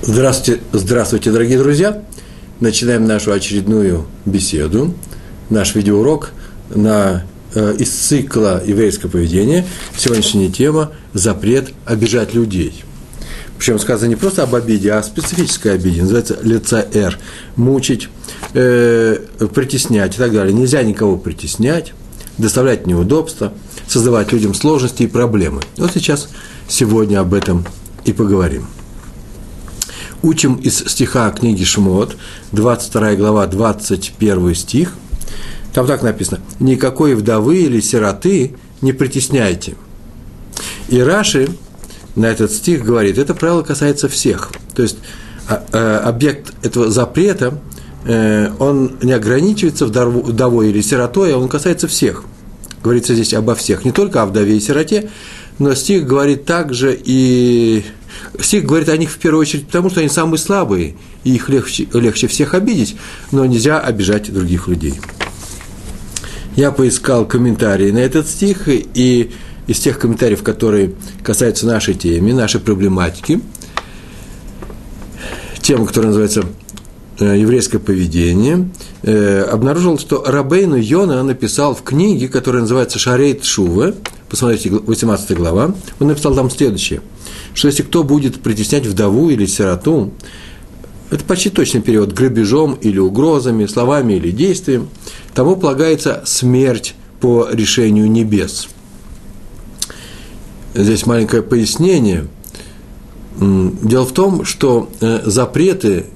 Здравствуйте, здравствуйте, дорогие друзья! Начинаем нашу очередную беседу, наш видеоурок на, э, из цикла «Еврейское поведение». Сегодняшняя тема – запрет обижать людей. Причем сказано не просто об обиде, а о специфической обиде. Называется лица «р». Мучить, э, притеснять и так далее. Нельзя никого притеснять, доставлять неудобства, создавать людям сложности и проблемы. Вот сейчас, сегодня об этом и поговорим – Учим из стиха книги Шмот, 22 глава, 21 стих. Там так написано. «Никакой вдовы или сироты не притесняйте». И Раши на этот стих говорит, это правило касается всех. То есть а, а, объект этого запрета, э, он не ограничивается вдовой или сиротой, а он касается всех. Говорится здесь обо всех, не только о вдове и сироте, но стих говорит также и Стих говорит о них в первую очередь потому, что они самые слабые, и их легче, легче всех обидеть, но нельзя обижать других людей. Я поискал комментарии на этот стих, и из тех комментариев, которые касаются нашей темы, нашей проблематики, тема, которая называется э, еврейское поведение, э, обнаружил, что Рабейну Йона написал в книге, которая называется «Шарейт Шува», посмотрите, 18 глава, он написал там следующее – что если кто будет притеснять вдову или сироту, это почти точный период, грабежом или угрозами, словами или действием, тому полагается смерть по решению небес. Здесь маленькое пояснение. Дело в том, что э, запреты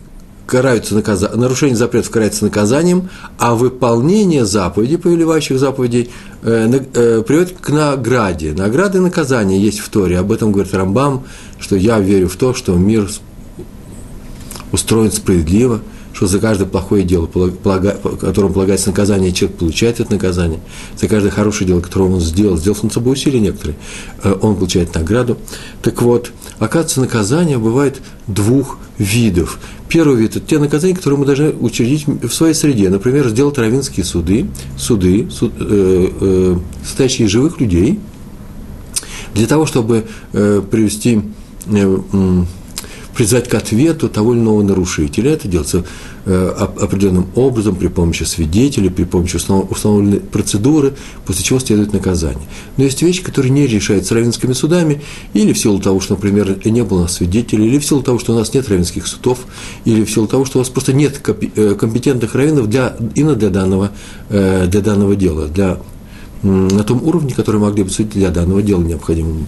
караются наказ... нарушение запретов карается наказанием, а выполнение заповедей, повелевающих заповедей, э, э, приводит к награде. Награды и наказания есть в Торе. Об этом говорит Рамбам, что я верю в то, что мир устроен справедливо – что за каждое плохое дело, которому полагается наказание, человек получает это наказание, за каждое хорошее дело, которое он сделал, сделал он собой усилия некоторые, э, он получает награду. Так вот, оказывается, наказания бывает двух видов. Первый вид – это те наказания, которые мы должны учредить в своей среде. Например, сделать равинские суды, суды, суд, э, э, состоящие из живых людей, для того, чтобы э, привести э, призвать к ответу того или иного нарушителя. Это делается э, определенным образом при помощи свидетелей, при помощи установленной процедуры, после чего следует наказание. Но есть вещи, которые не решаются равенскими судами, или в силу того, что, например, не было у нас свидетелей, или в силу того, что у нас нет равенских судов, или в силу того, что у нас просто нет э, компетентных равенов для, именно для данного, э, для данного дела, для, на том уровне, который могли бы судить для данного дела необходимым.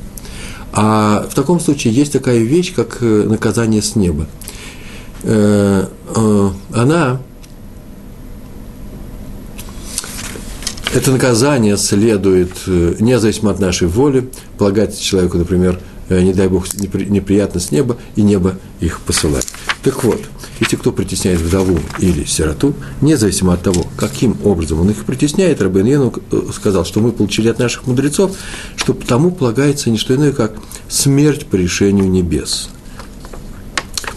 А в таком случае есть такая вещь, как э, наказание с неба. Э, э, она, это наказание следует, независимо от нашей воли, полагается человеку, например, не дай бог, неприятно с неба, и небо их посылает. Так вот, если кто притесняет вдову или сироту, независимо от того, каким образом он их притесняет, Рабин Йену э, сказал, что мы получили от наших мудрецов, что тому полагается не что иное, как смерть по решению небес.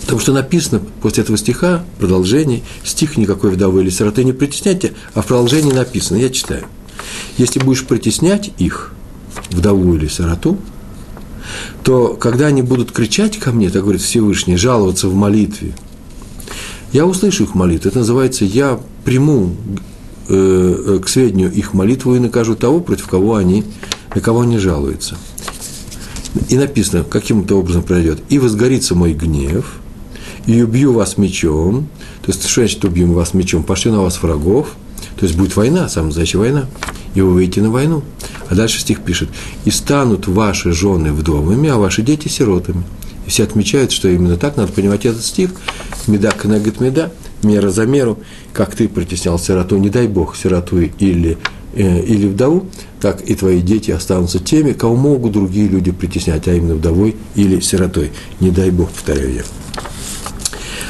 Потому что написано после этого стиха, продолжение, стих никакой вдовы или сироты не притесняйте, а в продолжении написано, я читаю. Если будешь притеснять их, вдову или сироту, то когда они будут кричать ко мне, так говорит Всевышний, жаловаться в молитве – я услышу их молитву. Это называется «я приму э, э, к сведению их молитву и накажу того, против кого они, на кого они жалуются». И написано, каким-то образом пройдет. «И возгорится мой гнев, и убью вас мечом». То есть, что значит убьем вас мечом? Пошлю на вас врагов. То есть, будет война, самая настоящая война. И вы выйдете на войну. А дальше стих пишет. «И станут ваши жены вдовами, а ваши дети сиротами». И все отмечают, что именно так надо понимать этот стих. Меда канагет меда, мера за меру, как ты притеснял сироту, не дай бог, сироту или, э, или вдову, так и твои дети останутся теми, кого могут другие люди притеснять, а именно вдовой или сиротой. Не дай бог, повторяю я.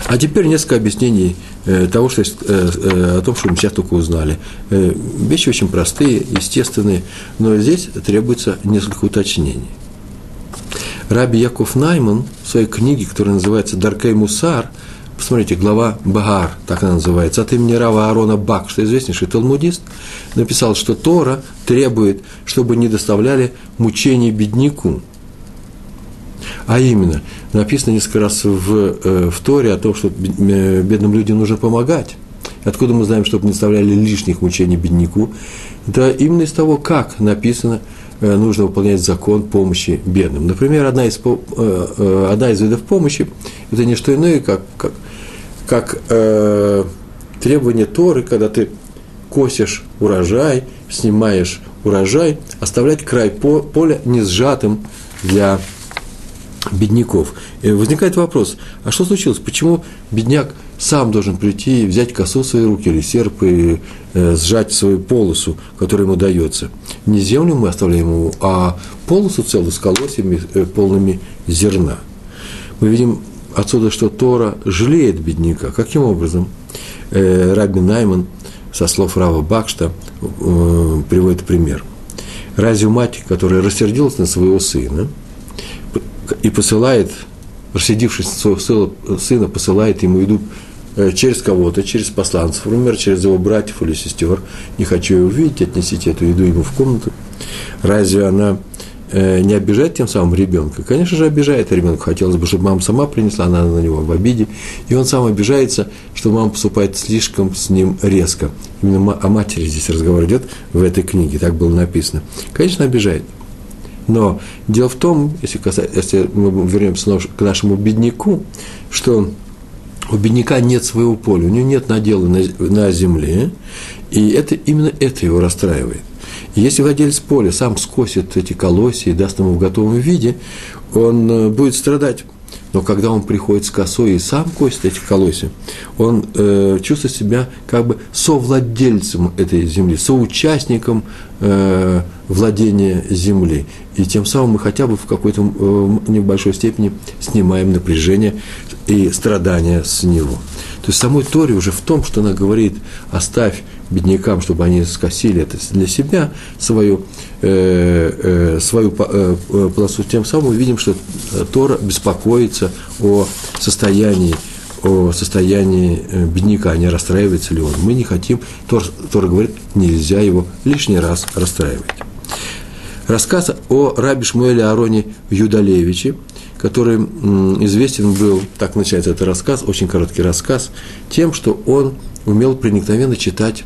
А теперь несколько объяснений э, того, что, э, э, о том, что мы сейчас только узнали. Вещи очень простые, естественные, но здесь требуется несколько уточнений – Раби Яков Найман в своей книге, которая называется «Даркей Мусар», посмотрите, глава Багар, так она называется, от имени Рава Аарона Бак, что известнейший талмудист, написал, что Тора требует, чтобы не доставляли мучений бедняку. А именно, написано несколько раз в, э, в Торе о том, что э, бедным людям нужно помогать. Откуда мы знаем, чтобы не оставляли лишних мучений бедняку? Да именно из того, как написано, э, нужно выполнять закон помощи бедным. Например, одна из, одна из видов помощи – это не что иное, как, как, как э, требование Торы, когда ты косишь урожай, снимаешь урожай, оставлять край поля не сжатым для бедняков. И возникает вопрос, а что случилось? Почему бедняк сам должен прийти и взять косу в свои руки или серп и э, сжать свою полосу, которая ему дается? Не землю мы оставляем ему, а полосу целую с колосьями, э, полными зерна. Мы видим отсюда, что Тора жалеет бедняка. Каким образом? Э, Раби Найман со слов Рава Бакшта э, приводит пример. Разве мать, которая рассердилась на своего сына – и посылает, своего сына, посылает ему еду э, через кого-то, через посланцев, например, через его братьев или сестер. Не хочу ее увидеть, отнесите эту еду ему в комнату. Разве она э, не обижает тем самым ребенка? Конечно же, обижает ребенка. Хотелось бы, чтобы мама сама принесла, она на него в обиде. И он сам обижается, что мама поступает слишком с ним резко. Именно о матери здесь разговор идет в этой книге, так было написано. Конечно, обижает. Но дело в том, если, касается, если мы вернемся к нашему бедняку, что у бедняка нет своего поля, у него нет надела на, на земле, и это, именно это его расстраивает. И если владелец поля сам скосит эти колосья и даст ему в готовом виде, он э, будет страдать. Но когда он приходит с косой и сам косит эти колосья, он э, чувствует себя как бы совладельцем этой земли, соучастником э, владения земли. И тем самым мы хотя бы в какой-то э, небольшой степени снимаем напряжение и страдания с него. То есть самой Торе уже в том, что она говорит, оставь беднякам, чтобы они скосили это для себя, свою, э, свою э, э полосу. Тем самым мы видим, что Тора беспокоится о состоянии о состоянии э, бедняка, не расстраивается ли он. Мы не хотим, Тор, Тора говорит, нельзя его лишний раз расстраивать. Рассказ о раби Шмуэле Ароне Юдалевиче, который известен был, так начинается этот рассказ, очень короткий рассказ, тем, что он умел проникновенно читать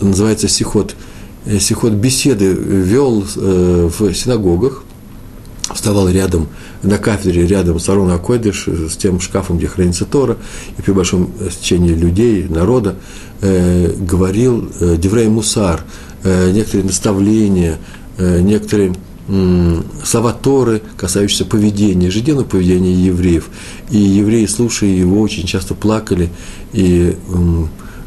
называется сихот, э, сихот беседы вел э, в синагогах, вставал рядом, на кафедре рядом с Арона Акойдыш, с тем шкафом, где хранится Тора, и при большом стечении людей, народа, э, говорил э, Деврей Мусар, э, некоторые наставления, некоторые э, слова Торы, касающиеся поведения, ежедневного поведения евреев. И евреи, слушая его, очень часто плакали и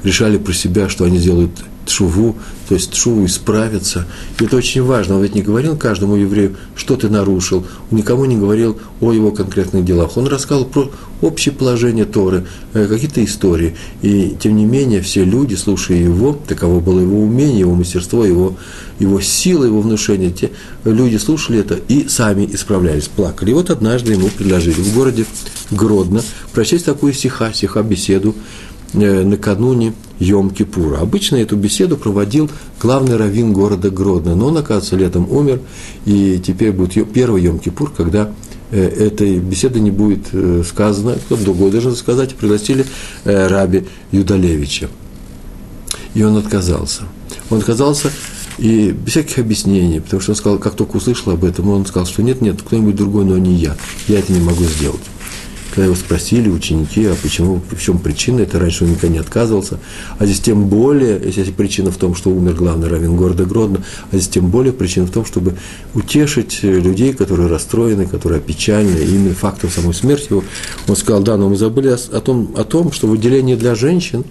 решали про себя, что они делают тшуву, то есть тшуву исправиться. И это очень важно. Он ведь не говорил каждому еврею, что ты нарушил, он никому не говорил о его конкретных делах. Он рассказал про общее положение Торы, э, какие-то истории. И тем не менее, все люди, слушая его, таково было его умение, его мастерство, его, его сила, его внушение, те люди слушали это и сами исправлялись, плакали. И вот однажды ему предложили в городе Гродно прочесть такую стиха, стиха беседу Э, накануне Йом-Кипура. Обычно эту беседу проводил главный раввин города Гродно, но он, оказывается, летом умер, и теперь будет первый Йом-Кипур, когда э, этой беседы не будет э, сказано, кто-то другой должен сказать, пригласили раби Юдалевича. И он отказался. Он отказался и без всяких объяснений, потому что он сказал, как только услышал об этом, он сказал, что нет, нет, кто-нибудь другой, но не я. Я это не могу сделать когда его спросили ученики, а почему, в чем причина, это раньше он никогда не отказывался, а здесь тем более, если причина в том, что умер главный равен города Гродно, а здесь тем более причина в том, чтобы утешить людей, которые расстроены, которые опечалены, именно фактом самой смерти его. Он сказал, да, но мы забыли о, том, о том, что выделение для женщин,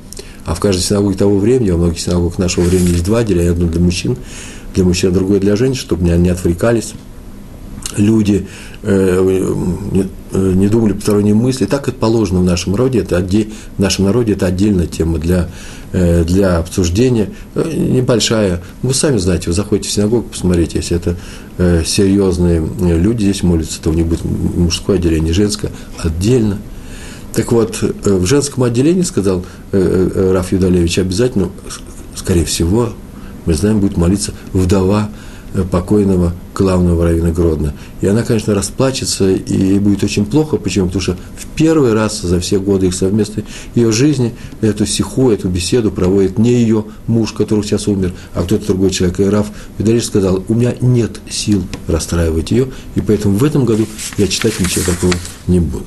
а в каждой синагоге того времени, во многих синагогах нашего времени есть два отделения, одно для мужчин, для мужчин, а другое для женщин, чтобы не, не отвлекались люди э, не, э, не думали посторонние мысли. Так это положено в нашем роде, это отде, в нашем народе это отдельная тема для, э, для обсуждения, небольшая. Вы сами знаете, вы заходите в синагогу, посмотрите, если это серьезные люди здесь молятся, то у них будет мужское отделение, женское отдельно. Так вот, в женском отделении, сказал Раф Юдалевич, обязательно, скорее всего, мы знаем, будет молиться вдова покойного главного равина Гродно. И она, конечно, расплачется, и будет очень плохо. Почему? Потому что в первый раз за все годы их совместной ее жизни эту сиху, эту беседу проводит не ее муж, который сейчас умер, а кто-то другой человек. И Раф Видалиш сказал, у меня нет сил расстраивать ее, и поэтому в этом году я читать ничего такого не буду.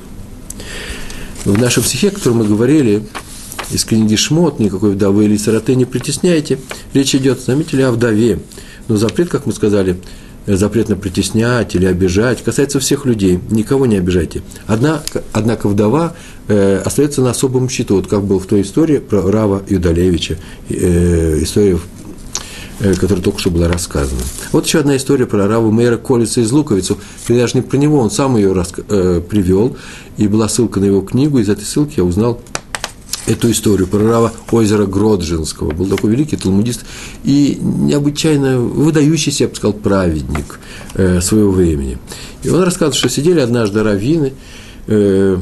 В нашем стихе, о котором мы говорили, из книги Шмот, никакой вдовы или сироты не притесняйте. Речь идет, заметили, о вдове. Но запрет, как мы сказали, запрет на притеснять или обижать, касается всех людей, никого не обижайте. Однако, однако вдова э, остается на особом счету, вот как был в той истории про Рава Юдалевича, э, история, э, которая только что была рассказана. Вот еще одна история про Раву Мейра Колица из Луковицу, и даже не про него, он сам ее э, привел, и была ссылка на его книгу, из этой ссылки я узнал эту историю про Рава озера Гроджинского. Был такой великий талмудист и необычайно выдающийся, я бы сказал, праведник э, своего времени. И он рассказывает, что сидели однажды раввины, э,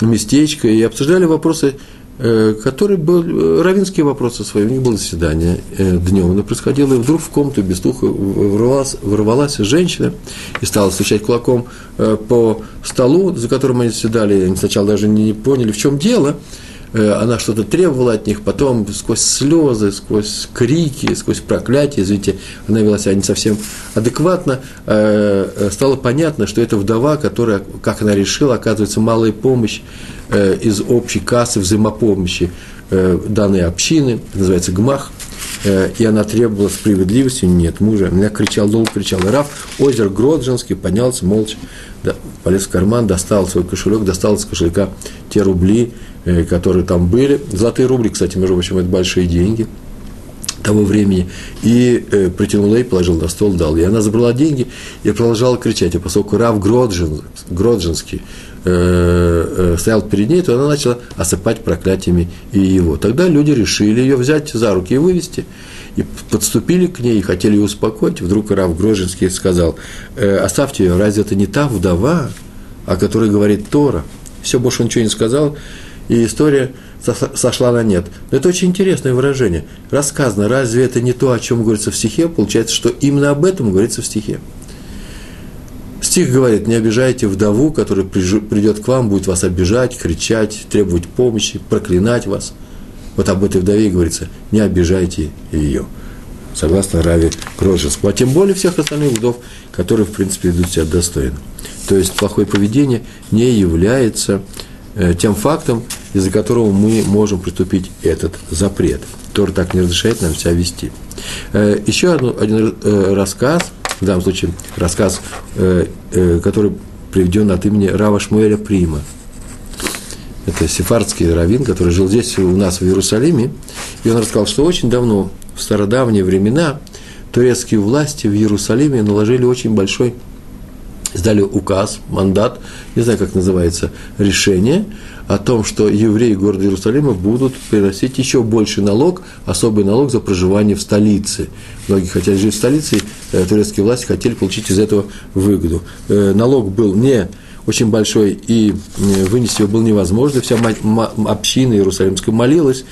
местечко, и обсуждали вопросы, э, которые были, равинские вопросы свои. У них было заседание э, днем, оно происходило, и вдруг в комнату без духа ворвалась, ворвалась женщина и стала стучать кулаком э, по столу, за которым они заседали. Они сначала даже не поняли, в чем дело – она что-то требовала от них, потом сквозь слезы, сквозь крики, сквозь проклятия, извините, она вела себя не совсем адекватно, э, э, стало понятно, что это вдова, которая, как она решила, оказывается, малая помощь из общей кассы взаимопомощи данной общины, называется ГМАХ, и она требовала справедливости, нет мужа. Меня кричал, долго кричал. Раф, озеро Гроджинский, поднялся молча, да, полез в карман, достал свой кошелек, достал из кошелька те рубли, Э, которые там были. Золотые рубли, кстати, между прочим, это большие деньги того времени, и э, притянул ей, положил на стол, дал. И она забрала деньги и продолжала кричать. И поскольку Рав Гроджин, Гроджинский э, э, стоял перед ней, то она начала осыпать проклятиями и его. Тогда люди решили ее взять за руки и вывести. И подступили к ней и хотели ее успокоить. Вдруг Рав Гроджинский сказал, э, оставьте ее, разве это не та вдова, о которой говорит Тора? Все, больше он ничего не сказал и история сошла на нет. Но это очень интересное выражение. Рассказано, разве это не то, о чем говорится в стихе? Получается, что именно об этом говорится в стихе. Стих говорит, не обижайте вдову, которая придет к вам, будет вас обижать, кричать, требовать помощи, проклинать вас. Вот об этой вдове говорится, не обижайте ее. Согласно Раве Крожевскому. А тем более всех остальных вдов, которые, в принципе, ведут себя достойно. То есть плохое поведение не является тем фактом, из-за которого мы можем приступить этот запрет. Тор так не разрешает нам себя вести. Э, еще одну, один э, рассказ, в данном случае рассказ, который приведен от имени Рава Шмуэля Прима. Это сефардский раввин, который жил здесь у нас в Иерусалиме. И он рассказал, что очень давно, в стародавние времена, турецкие власти в Иерусалиме наложили очень большой издали указ, мандат, не знаю, как называется, решение о том, что евреи города Иерусалима будут приносить еще больше налог, особый налог за проживание в столице. Многие хотели жить в столице, э, турецкие власти хотели получить из этого выгоду. Э, налог был не очень большой, и э, вынести его было невозможно. Вся община Иерусалимская молилась,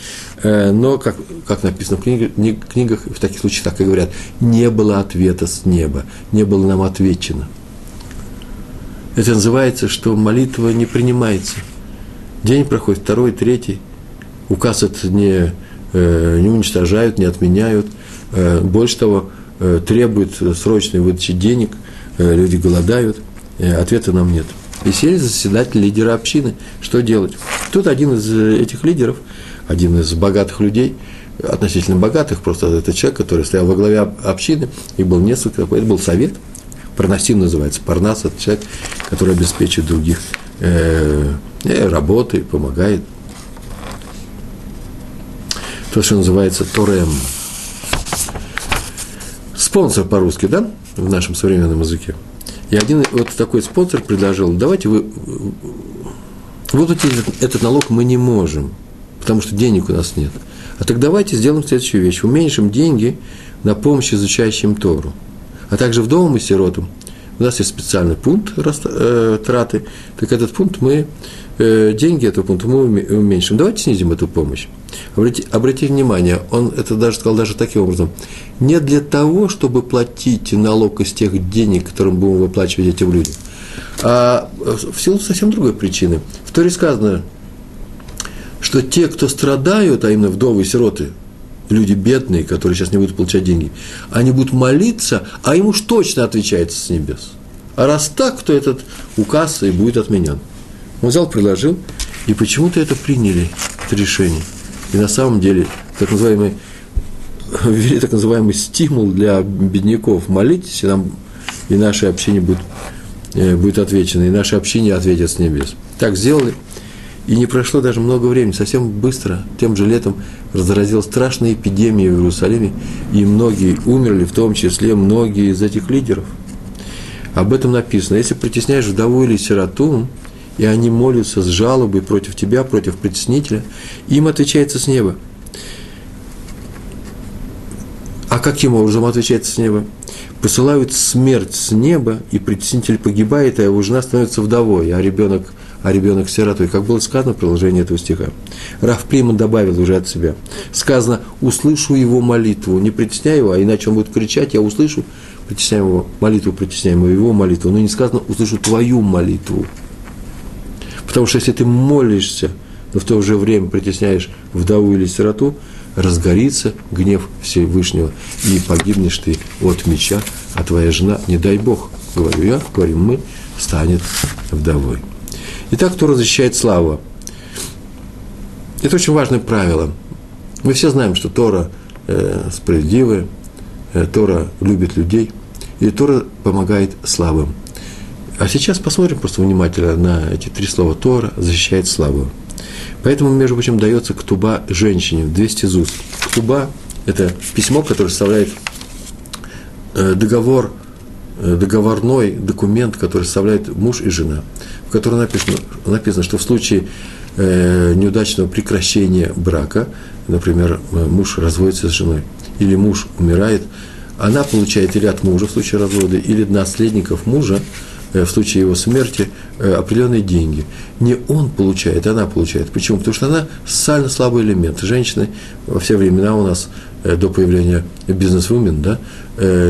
но, как, как написано в книгах, в таких случаях так и говорят, не было ответа с неба, не было нам отвечено – это называется, что молитва не принимается. День проходит, второй, третий. Указ это не, э, не уничтожают, не отменяют. Э, больше того, э, требуют срочной выдачи денег, люди голодают, ответа нам нет. И сели заседатель лидера общины. Что делать? Тут один из этих лидеров, один из богатых людей, относительно богатых, просто это человек, который стоял во главе общины, и был несколько, это был совет – Парнасим называется. Парнас – это человек, который обеспечивает других э, работой, помогает. То, что называется Торем. Спонсор по-русски, да, в нашем современном языке. И один вот такой спонсор предложил, давайте вы выплатить этот налог мы не можем, потому что денег у нас нет. А так давайте сделаем следующую вещь. Уменьшим деньги на помощь изучающим Тору – а также вдовам и сиротам у нас есть специальный пункт э, траты, так этот пункт мы, э, деньги этого пункта мы уменьшим. Давайте снизим эту помощь. Обратите, обратите внимание, он это даже сказал даже таким образом. Не для того, чтобы платить налог из тех денег, которым будем выплачивать этим людям, а в силу совсем другой причины. В Торе сказано, что те, кто страдают, а именно вдовы и сироты, люди бедные, которые сейчас не будут получать деньги, они будут молиться, а ему уж точно отвечается с небес. А раз так, то этот указ и будет отменен. Он взял, предложил, и почему-то это приняли, это решение. И на самом деле, так называемый, ввели так называемый стимул для бедняков. Молитесь, и, нам, и наше общение будет, э, будет отвечено, и наше общение ответит с небес. Так сделали – и не прошло даже много времени, совсем быстро, тем же летом разразилась страшная эпидемия в Иерусалиме, и многие умерли, в том числе многие из этих лидеров. Об этом написано. Если притесняешь вдову или сироту, и они молятся с жалобой против тебя, против притеснителя, им отвечается с неба. А каким образом отвечается с неба? Посылают смерть с неба, и притеснитель погибает, а его жена становится вдовой, а ребенок – а ребенок сиротой, как было сказано в продолжении этого стиха. Раф Приман добавил уже от себя. Сказано, услышу его молитву, не притесняй его, а иначе он будет кричать, я услышу, притесняем его, молитву притесняем его молитву, но не сказано, услышу твою молитву. Потому что если ты молишься, но в то же время притесняешь вдову или сироту, разгорится гнев Всевышнего, и погибнешь ты от меча, а твоя жена, не дай Бог, говорю я, говорим мы, станет вдовой. Итак, Тора защищает славу. Это очень важное правило. Мы все знаем, что Тора э, справедливая, э, Тора любит людей, и Тора помогает слабым. А сейчас посмотрим просто внимательно на эти три слова. Тора защищает славу. Поэтому, между прочим, дается ктуба женщине в 200 зуз. Ктуба – это письмо, которое составляет э, договор, э, договорной документ, который составляет муж и жена в которой написано, написано что в случае э, неудачного прекращения брака, например, э, муж разводится с женой, или муж умирает, она получает или от мужа в случае развода, или наследников мужа э, в случае его смерти э, определенные деньги. Не он получает, она получает. Почему? Потому что она социально слабый элемент. Женщины во все времена у нас до появления бизнес-вумен, да,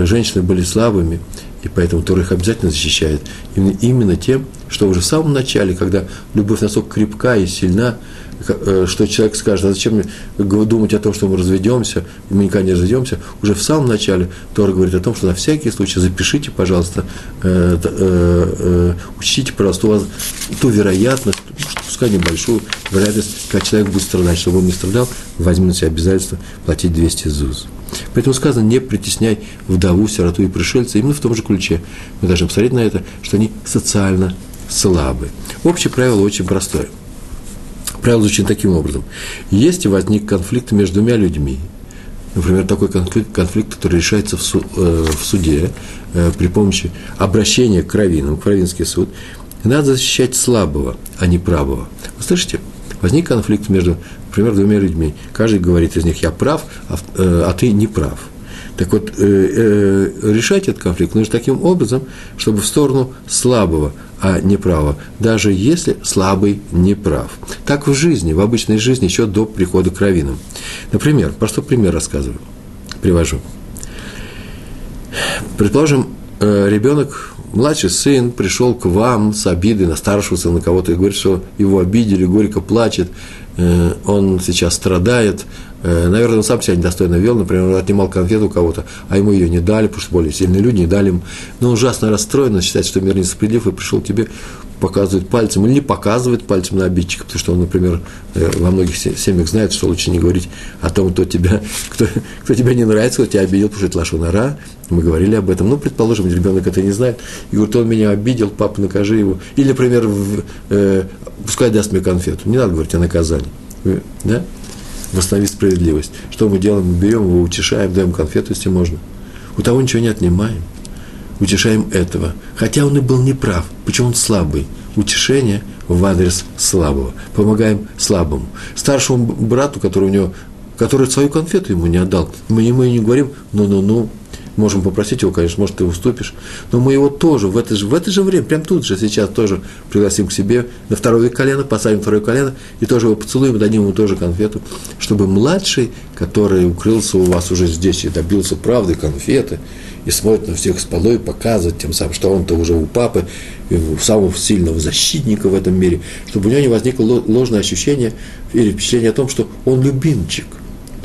женщины были слабыми, и поэтому Тора их обязательно защищает. Именно, именно тем, что уже в самом начале, когда любовь настолько крепка и сильна, э, что человек скажет, а зачем мне думать о том, что мы разведемся, мы никогда не разведемся, уже в самом начале Тора говорит о том, что на всякий случай запишите, пожалуйста, э, э, учтите, пожалуйста, у вас ту вероятность, пускай небольшую вероятность, когда человек будет страдать, чтобы он не страдал, возьми на себя обязательство платить 200 ЗУЗ. Поэтому сказано, не притесняй вдову, сироту и пришельца. Именно в том же ключе мы должны посмотреть на это, что они социально слабы. Общее правило очень простое. Правило звучит таким образом. Если возник конфликт между двумя людьми, например, такой конфликт, конфликт который решается в, су, э, в суде э, при помощи обращения к раввинам, в раввинский суд, надо защищать слабого, а не правого. Вы слышите? Возник конфликт между например, двумя людьми. Каждый говорит из них, я прав, а, э, а ты не прав. Так вот, э, э, решать этот конфликт нужно таким образом, чтобы в сторону слабого, а не правого, даже если слабый не прав. Так в жизни, в обычной жизни, еще до прихода к раввинам. Например, простой пример рассказываю, привожу. Предположим, ребенок, младший сын, пришел к вам с обидой на старшего сына кого-то и говорит, что его обидели, горько плачет, Э, он сейчас страдает, э, наверное, он сам себя недостойно вел, например, он отнимал конфету у кого-то, а ему ее не дали, потому что более сильные люди не дали ему. Но он ужасно расстроен, считает, что мир несправедлив, и пришел к тебе, показывает пальцем, или не показывает пальцем на обидчика, потому что он, например, э, во многих семьях знает, что лучше не говорить о том, кто, тебя, кто, кто тебя не нравится, кто тебя обидел, потому что это лошонара, мы говорили об этом. Ну, предположим, ребенок это не знает, и говорит, он меня обидел, папа, накажи его. Или, например, в, э, пускай даст мне конфету. Не надо говорить о наказании. Да? Восстановить справедливость. Что мы делаем? Мы берем его, утешаем, даем конфету, если можно. У того ничего не отнимаем. Утешаем этого. Хотя он и был неправ. Почему он слабый? Утешение в адрес слабого. Помогаем слабому. Старшему брату, который у него который свою конфету ему не отдал. Мы ему и не говорим, ну-ну-ну, можем попросить его, конечно, может, ты уступишь, но мы его тоже в это же, в это же время, прямо тут же, сейчас тоже пригласим к себе на второе колено, посадим второе колено и тоже его поцелуем, дадим ему тоже конфету, чтобы младший, который укрылся у вас уже здесь и добился правды, конфеты, и смотрит на всех с полой, показывает тем самым, что он-то уже у папы, у самого сильного защитника в этом мире, чтобы у него не возникло ложное ощущение или впечатление о том, что он любимчик.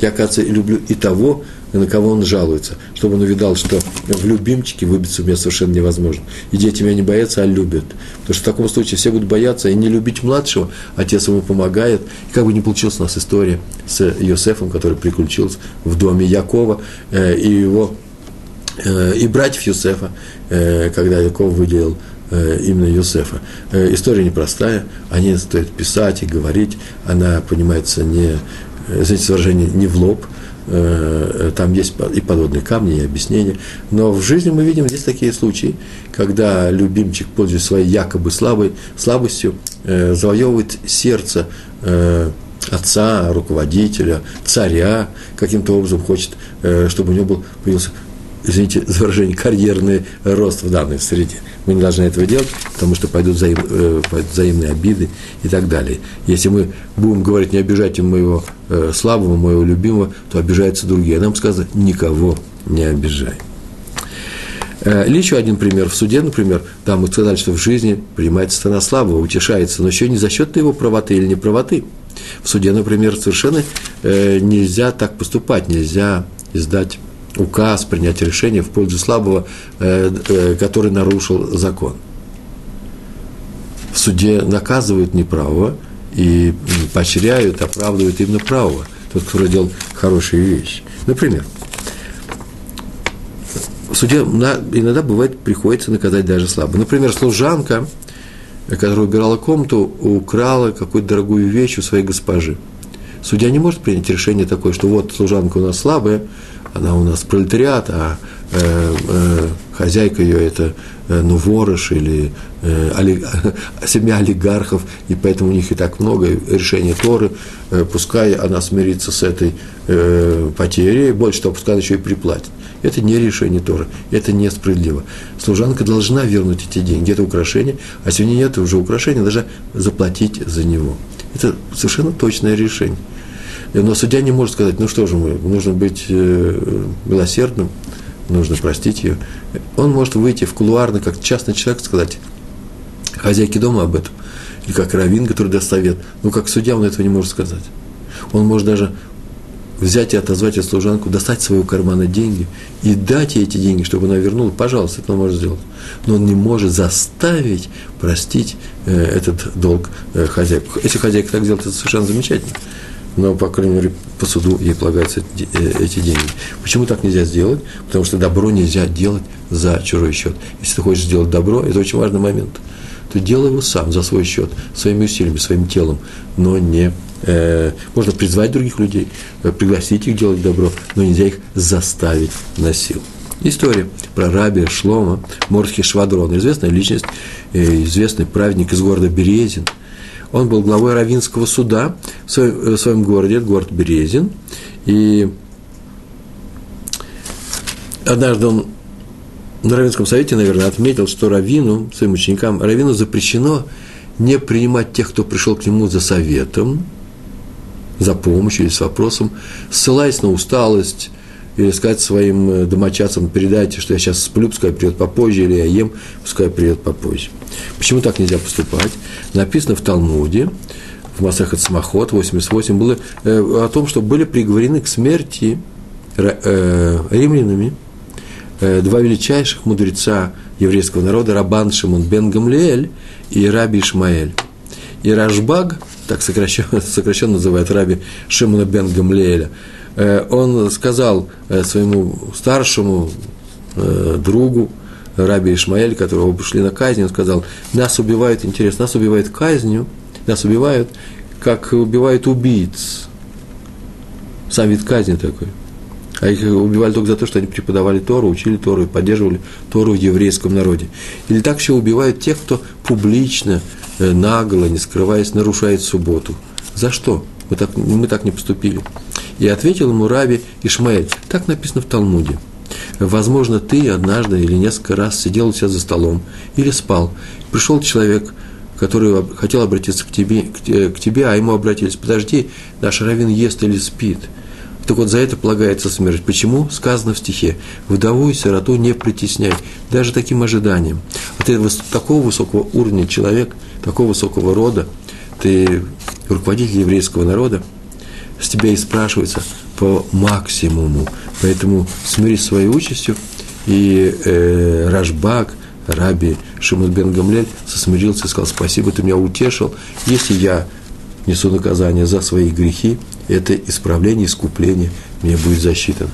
Я, оказывается, люблю и того, на кого он жалуется, чтобы он увидал, что в любимчике выбиться у меня совершенно невозможно. И дети меня не боятся, а любят. Потому что в таком случае все будут бояться и не любить младшего, отец ему помогает. И как бы не получилась у нас история с Йосефом, который приключился в доме Якова, э, и его и братьев Юсефа, э, когда Яков выделил именно Юсефа. История непростая, о ней стоит писать и говорить, она понимается не, знаете, выражение не в лоб – Э, там есть и подводные камни, и объяснения. Но в жизни мы видим здесь такие случаи, когда любимчик, пользуясь своей якобы слабой, слабостью, э, завоевывает сердце э, отца, руководителя, царя, каким-то образом хочет, чтобы у него был, появился извините за выражение, карьерный рост в данной среде. Мы не должны этого делать, потому что пойдут, взаим, э, пойдут взаимные обиды и так далее. Если мы будем говорить, не обижайте моего э, слабого, моего любимого, то обижаются другие. А нам сказано, никого не обижай. Э, или еще один пример. В суде, например, там мы сказали, что в жизни принимается страна слабого, утешается, но еще не за счет его правоты или неправоты. В суде, например, совершенно э, нельзя так поступать, нельзя издать указ, принять решение в пользу слабого, э, э, который нарушил закон. В суде наказывают неправого и поощряют, оправдывают именно правого, тот, который делал хорошие вещи. Например, в суде иногда бывает приходится наказать даже слабо. Например, служанка, которая убирала комнату, украла какую-то дорогую вещь у своей госпожи. Судья не может принять решение такое, что вот служанка у нас слабая, она у нас пролетариат, а э, э, хозяйка ее это э, ну, ворож или э, оли, семья олигархов, и поэтому у них и так много решений Торы, э, пускай она смирится с этой э, потерей, больше того, пускай она еще и приплатит. Это не решение Торы, это несправедливо. Служанка должна вернуть эти деньги, это украшение, а сегодня нет уже украшения, должна заплатить за него. Это совершенно точное решение. Но судья не может сказать, ну что же мы, нужно быть э, милосердным, нужно простить ее. Он может выйти в кулуарно, как частный человек, сказать хозяйке дома об этом, или как раввин, который даст совет. Но как судья он этого не может сказать. Он может даже взять и отозвать эту служанку, достать своего кармана деньги и дать ей эти деньги, чтобы она вернула, пожалуйста, это он может сделать. Но он не может заставить простить э, этот долг э, хозяйку. Если хозяйка так сделает, это совершенно замечательно но, по крайней мере, по суду ей полагаются э, эти деньги. Почему так нельзя сделать? Потому что добро нельзя делать за чужой счет. Если ты хочешь сделать добро, это очень важный момент, то делай его сам, за свой счет, своими усилиями, своим телом, но не э, можно призвать других людей, э, пригласить их делать добро, но нельзя их заставить на силу. История про раби Шлома, Мордхи Швадрон, известная личность, известный праведник из города Березин – он был главой Равинского суда в своем, в своем городе, это город Березин. И однажды он на Равинском совете, наверное, отметил, что Равину, своим ученикам, Равину запрещено не принимать тех, кто пришел к нему за советом, за помощью или с вопросом, ссылаясь на усталость, или сказать своим э, домочадцам, передайте, что я сейчас сплю, пускай придет попозже, или я ем, пускай придет попозже. Почему так нельзя поступать? Написано в Талмуде, в Масахат Самоход 88, было э, о том, что были приговорены к смерти э, римлянами э, два величайших мудреца еврейского народа, Рабан Шимон бен Гамлиэль и Раби Ишмаэль. И Рашбаг, так сокращенно, сокращенно называют Раби Шимона бен Гамлиэля, он сказал э, своему старшему э, другу, Раби Ишмаэль, которого пришли на казнь, он сказал, нас убивают, интересно, нас убивают казнью, нас убивают, как убивают убийц. Сам вид казни такой. А их убивали только за то, что они преподавали Тору, учили Тору и поддерживали Тору в еврейском народе. Или так еще убивают тех, кто публично, нагло, не скрываясь, нарушает субботу. За что? Мы так, мы так не поступили. И ответил ему Раби Ишмаэль. Так написано в Талмуде. Возможно, ты однажды или несколько раз сидел у себя за столом или спал. Пришел человек, который хотел обратиться к тебе, к тебе, а ему обратились, подожди, наш раввин ест или спит. Так вот, за это полагается смерть. Почему? Сказано в стихе. Вдову и сироту не притесняй, даже таким ожиданием. А ты такого высокого уровня человек, такого высокого рода, ты руководитель еврейского народа, с тебя и спрашивается по максимуму. Поэтому смирись своей участью, и э, Рашбак, Раби Шимон бен Гамлель сосмирился и сказал, спасибо, ты меня утешил. Если я несу наказание за свои грехи, это исправление, искупление мне будет засчитано.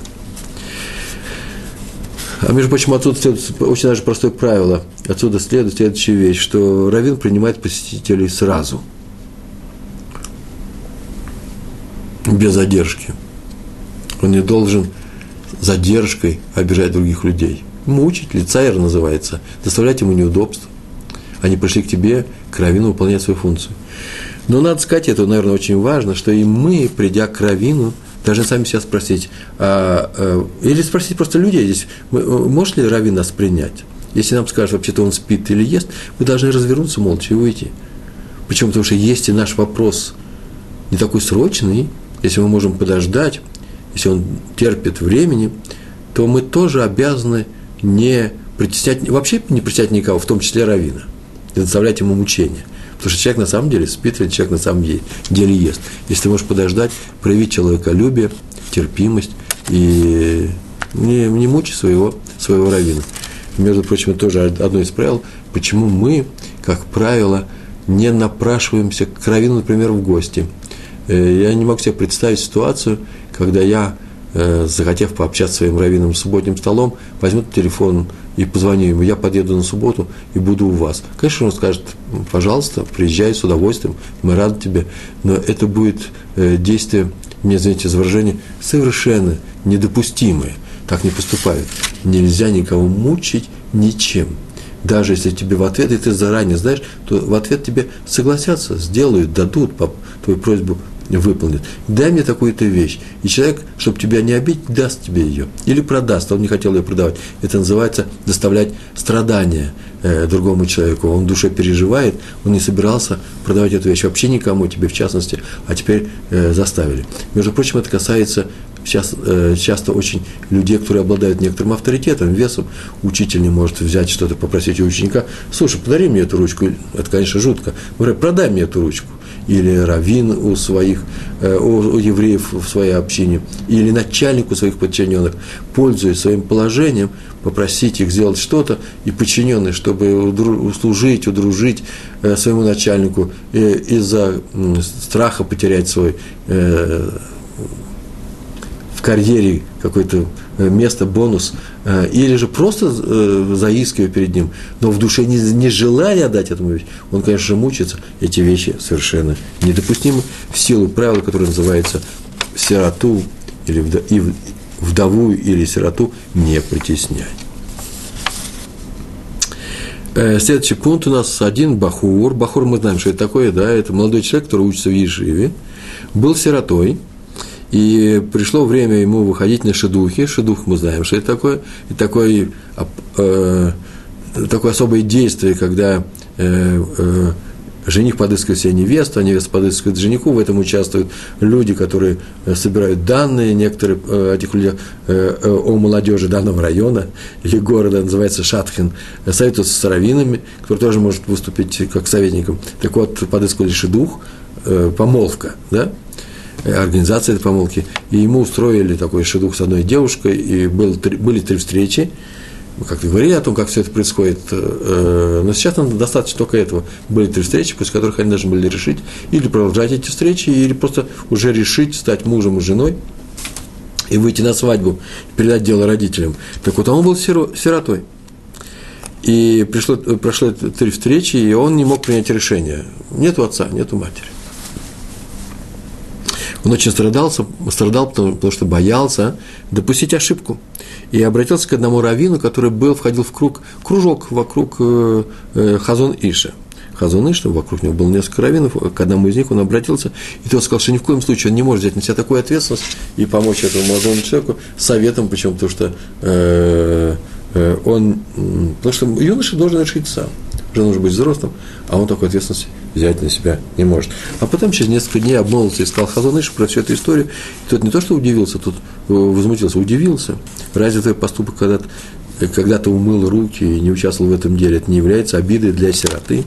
А между прочим, отсюда следует очень даже простое правило. Отсюда следует следующая вещь, что раввин принимает посетителей сразу, без задержки. Он не должен задержкой обижать других людей. Мучить, лицайер называется, доставлять ему неудобства. Они пришли к тебе, к раввину, выполнять свою функцию. Но надо сказать, это, наверное, очень важно, что и мы, придя к раввину, должны сами себя спросить, а, а, или спросить просто людей здесь, может ли раввин нас принять? Если нам скажут, вообще-то он спит или ест, мы должны развернуться молча и уйти. Почему? Потому что есть и наш вопрос не такой срочный, если мы можем подождать, если он терпит времени, то мы тоже обязаны не притеснять, вообще не притеснять никого, в том числе равина, и доставлять ему мучения. Потому что человек на самом деле спит, или человек на самом деле ест. Если ты можешь подождать, проявить человеколюбие, терпимость и не, не мучить своего, своего равина. Между прочим, это тоже одно из правил, почему мы, как правило, не напрашиваемся к равину, например, в гости. Э, я не могу себе представить ситуацию, когда я Э, захотев пообщаться с своим раввином субботним столом, возьму телефон и позвоню ему, я подъеду на субботу и буду у вас. Конечно, он скажет, пожалуйста, приезжай с удовольствием, мы рады тебе, но это будет э, действие, мне извините за выражение, совершенно недопустимое. Так не поступают. Нельзя никого мучить ничем. Даже если тебе в ответ, и ты заранее знаешь, то в ответ тебе согласятся, сделают, дадут твою просьбу выполнит. Дай мне такую-то вещь. И человек, чтобы тебя не обидеть, даст тебе ее. Или продаст, он не хотел ее продавать. Это называется доставлять страдания э, другому человеку. Он в душе переживает, он не собирался продавать эту вещь вообще никому, тебе в частности, а теперь э, заставили. Между прочим, это касается сейчас, э, часто очень людей, которые обладают некоторым авторитетом, весом. Учитель не может взять что-то, попросить у ученика, слушай, подари мне эту ручку. Это, конечно, жутко. Говорят, продай мне эту ручку или раввин у своих, э, у, евреев в своей общине, или начальник у своих подчиненных, пользуясь своим положением, попросить их сделать что-то, и подчиненные, чтобы услужить, удружить э, своему начальнику э, из-за страха потерять свой в карьере какой-то Э, место, бонус, э, или же просто э, заискивая перед ним, но в душе не, не желая отдать этому вещь, он, конечно же, мучится. Эти вещи совершенно недопустимы в силу правила, которое называется сироту или вдову или сироту не притеснять. Следующий пункт у нас один бахур. Бахур мы знаем, что это такое, да, это молодой человек, который учится в Ешиве, был сиротой – и пришло время ему выходить на шедухи. Шедух мы знаем, что это такое. И такое, э, такое особое действие, когда э, э, жених подыскивает себе невесту, а невеста подыскивает жениху. В этом участвуют люди, которые э, собирают данные, некоторые э, этих людей э, о молодежи данного района или города, называется Шатхин, советуются с раввинами, который тоже может выступить как советником. Так вот, подыскивали шедух, помолвка, да, организации этой помолвки, и ему устроили такой шедух с одной девушкой, и был, были три встречи, мы как-то говорили о том, как все это происходит, э, но сейчас нам достаточно только этого. Были три встречи, после которых они должны были решить или продолжать эти встречи, или просто уже решить стать мужем и женой и выйти на свадьбу, передать дело родителям. Так вот, он был сиротой. И пришло, прошло три встречи, и он не мог принять решение. Нету отца, нету матери. Он очень страдался, страдал, потому, что боялся допустить ошибку. И обратился к одному раввину, который был, входил в круг, кружок вокруг э, э, Хазон Иша. Хазуныш, вокруг него было несколько раввинов, к одному из них он обратился, и тот сказал, что ни в коем случае он не может взять на себя такую ответственность и помочь этому молодому человеку советом, почему, потому что э, э, он, потому что юноша должен решить сам, уже нужно быть взрослым, а он такой ответственности взять на себя не может. А потом через несколько дней обмолвился и сказал Хазаныш про всю эту историю. И тот не то, что удивился, тут э, возмутился, удивился. Разве твой поступок, когда, когда ты умыл руки и не участвовал в этом деле, это не является обидой для сироты?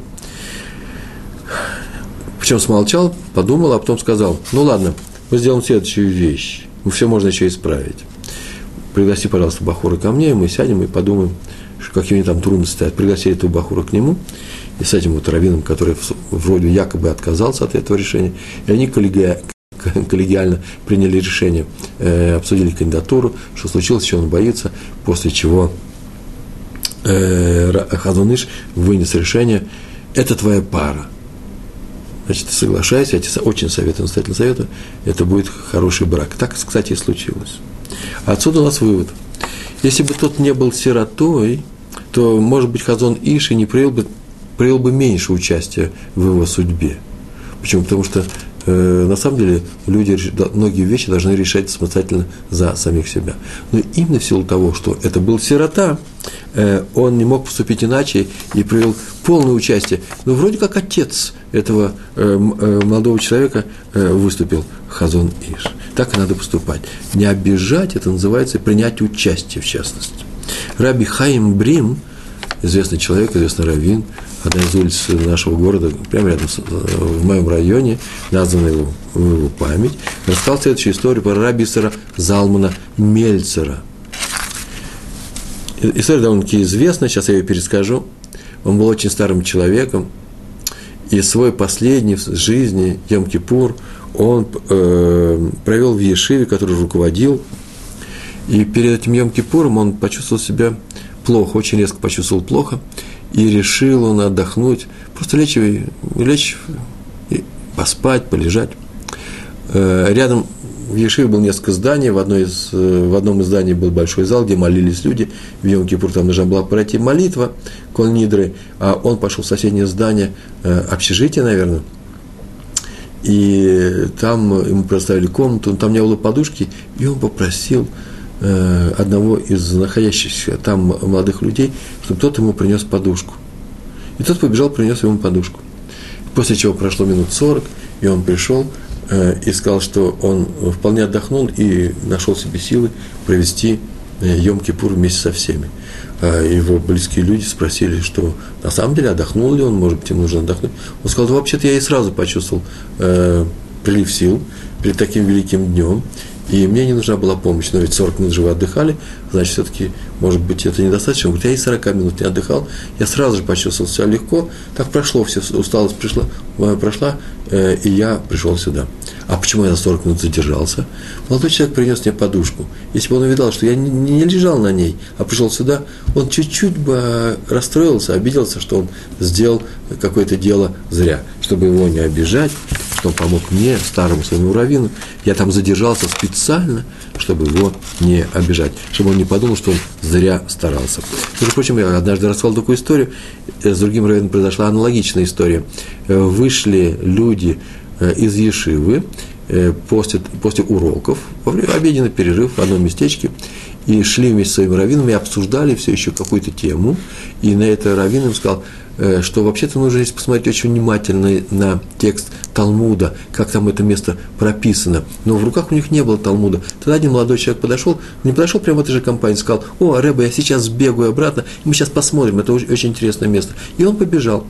Причем смолчал, подумал, а потом сказал, ну ладно, мы сделаем следующую вещь, все можно еще исправить. Пригласи, пожалуйста, Бахура ко мне, мы сядем и подумаем, какие там трудности стоят. Пригласили этого Бахура к нему, и с этим вот раввином, который вроде якобы отказался от этого решения, и они коллеги, коллегиально приняли решение, э, обсудили кандидатуру, что случилось, чего он боится, после чего э, Хазуныш вынес решение, это твоя пара. Значит, соглашайся, я тебе очень советую, настоятельно советую, это будет хороший брак. Так, кстати, и случилось. Отсюда у нас вывод. Если бы тот не был сиротой, то, может быть, Хазон Иши не привел бы проявил бы меньше участия в его судьбе. Почему? Потому что э, на самом деле люди многие вещи должны решать самостоятельно за самих себя. Но именно в силу того, что это был сирота, э, он не мог поступить иначе и проявил полное участие. Но вроде как отец этого э, молодого человека выступил Хазон Иш. Так и надо поступать. Не обижать, это называется принять участие в частности. Раби Хаим Брим, известный человек, известный раввин, одна из улиц нашего города, прямо рядом с, в моем районе, названа его, его память, рассказал следующую историю про рабисера Залмана Мельцера. История довольно-таки известна, сейчас я ее перескажу. Он был очень старым человеком, и свой последний в жизни, Йом-Кипур, он э, провел в Ешиве, который руководил, и перед этим Йом-Кипуром он почувствовал себя плохо, очень резко почувствовал плохо, и решил он отдохнуть, просто лечь, лечь и поспать, полежать. Э, рядом в Ешиве было несколько зданий, в, одной из, в одном из зданий был большой зал, где молились люди, в йом там нужна была пройти молитва, Колнидры, а он пошел в соседнее здание, э, общежитие, наверное, и там ему предоставили комнату, там не было подушки, и он попросил Э, одного из находящихся там молодых людей, чтобы тот ему принес подушку. И тот побежал, принес ему подушку. После чего прошло минут сорок, и он пришел э, и сказал, что он вполне отдохнул и нашел себе силы провести э, Йом-Кипур вместе со всеми. А его близкие люди спросили, что на самом деле отдохнул ли он, может быть, ему нужно отдохнуть. Он сказал, да вообще-то я и сразу почувствовал э, прилив сил перед таким великим днем, и мне не нужна была помощь, но ведь 40 минут же вы отдыхали, значит, все-таки, может быть, это недостаточно. Говорит, я и 40 минут не отдыхал, я сразу же почувствовал себя легко, так прошло, все, усталость пришла, э, прошла, э, и я пришел сюда. А почему я на 40 минут задержался? Молодой человек принес мне подушку. Если бы он увидал, что я не, не лежал на ней, а пришел сюда, он чуть-чуть бы расстроился, обиделся, что он сделал какое-то дело зря. Чтобы его не обижать, что он помог мне, старому своему раввину, я там задержался специально, чтобы его не обижать, чтобы он не подумал, что он зря старался. Между прочим, я однажды рассказал такую историю, э, с другим раввином произошла аналогичная история. Э, вышли люди э, из Ешивы после, после уроков, во время обеденный перерыв в одном местечке, и шли вместе с своими раввинами, обсуждали все еще какую-то тему, и на это раввин им сказал, Э, что вообще-то нужно здесь посмотреть очень внимательно на текст Талмуда, как там это место прописано. Но в руках у них не было Талмуда. Тогда один молодой человек подошел, не подошел прямо в этой же компании, сказал, о, Рэба, я сейчас сбегаю обратно, и мы сейчас посмотрим, это очень интересное место. И он побежал.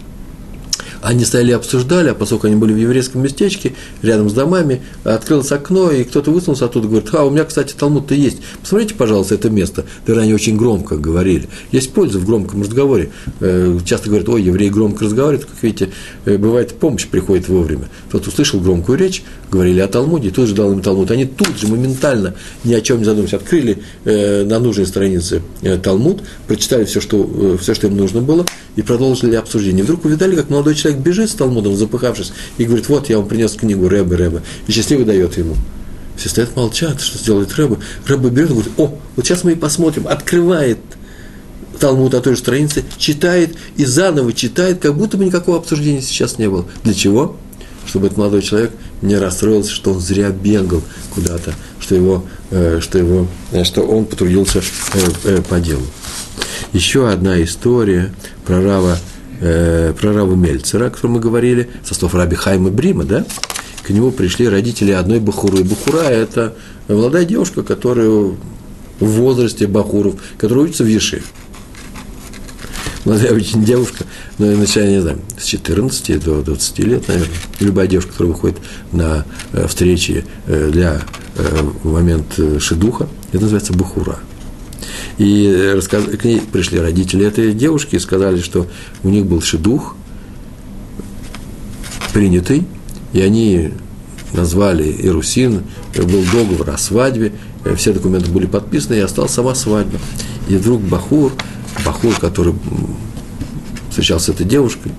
Они стояли и обсуждали, а поскольку они были в еврейском местечке, рядом с домами, открылось окно, и кто-то высунулся оттуда, говорит, а, у меня, кстати, Талмуд-то есть. Посмотрите, пожалуйста, это место. Наверное, они очень громко говорили. Есть польза в громком разговоре. Э, часто говорят, ой, евреи громко разговаривают, как видите, э, бывает, помощь приходит вовремя. Тот услышал громкую речь, говорили о Талмуде, тут же дал им Талмуд. Они тут же, моментально, ни о чем не задумываясь, открыли э, на нужной странице Талмуд, прочитали все, что, все, что им нужно было, и продолжили обсуждение. И вдруг увидали, как молодой человек бежит с Талмудом, запыхавшись, и говорит, вот я вам принес книгу Рэбе, Рэбе, и счастливо дает ему. Все стоят, молчат, что сделает Рэбе. Рэбе берет говорит, о, вот сейчас мы и посмотрим, открывает Талмуд о той же странице, читает и заново читает, как будто бы никакого обсуждения сейчас не было. Для чего? Чтобы этот молодой человек не расстроился, что он зря бегал куда-то, что, его, э, что, его, э, что он потрудился э, по делу. Еще одна история про Рава, про Рава Мельцера, о котором мы говорили, со слов Раби Хайма Брима, да? К нему пришли родители одной Бахуры. Бахура – это молодая девушка, которая в возрасте Бахуров, которая учится в Ешиве молодая очень девушка, ну, начиная, не знаю, с 14 до 20 лет, наверное, любая девушка, которая выходит на э, встречи э, для э, момент э, шедуха, это называется бухура. И рассказ... к ней пришли родители этой девушки и сказали, что у них был шедух принятый, и они назвали Ирусин, был договор о свадьбе, э, все документы были подписаны, и осталась сама свадьба. И вдруг Бахур Бахур, который встречался с этой девушкой,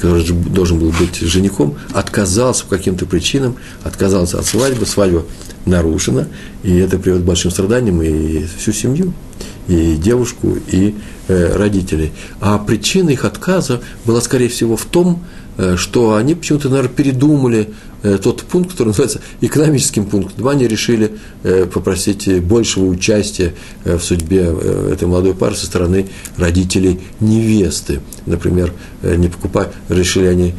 который должен был быть женихом, отказался по каким-то причинам, отказался от свадьбы, свадьба нарушена, и это приводит к большим страданиям и всю семью, и девушку, и э, родителей. А причина их отказа была, скорее всего, в том, Э, что они почему-то, наверное, передумали э, тот пункт, который называется экономическим пунктом. Они решили э, попросить большего участия в судьбе этой молодой пары со стороны родителей невесты. Например, не покупать, решили они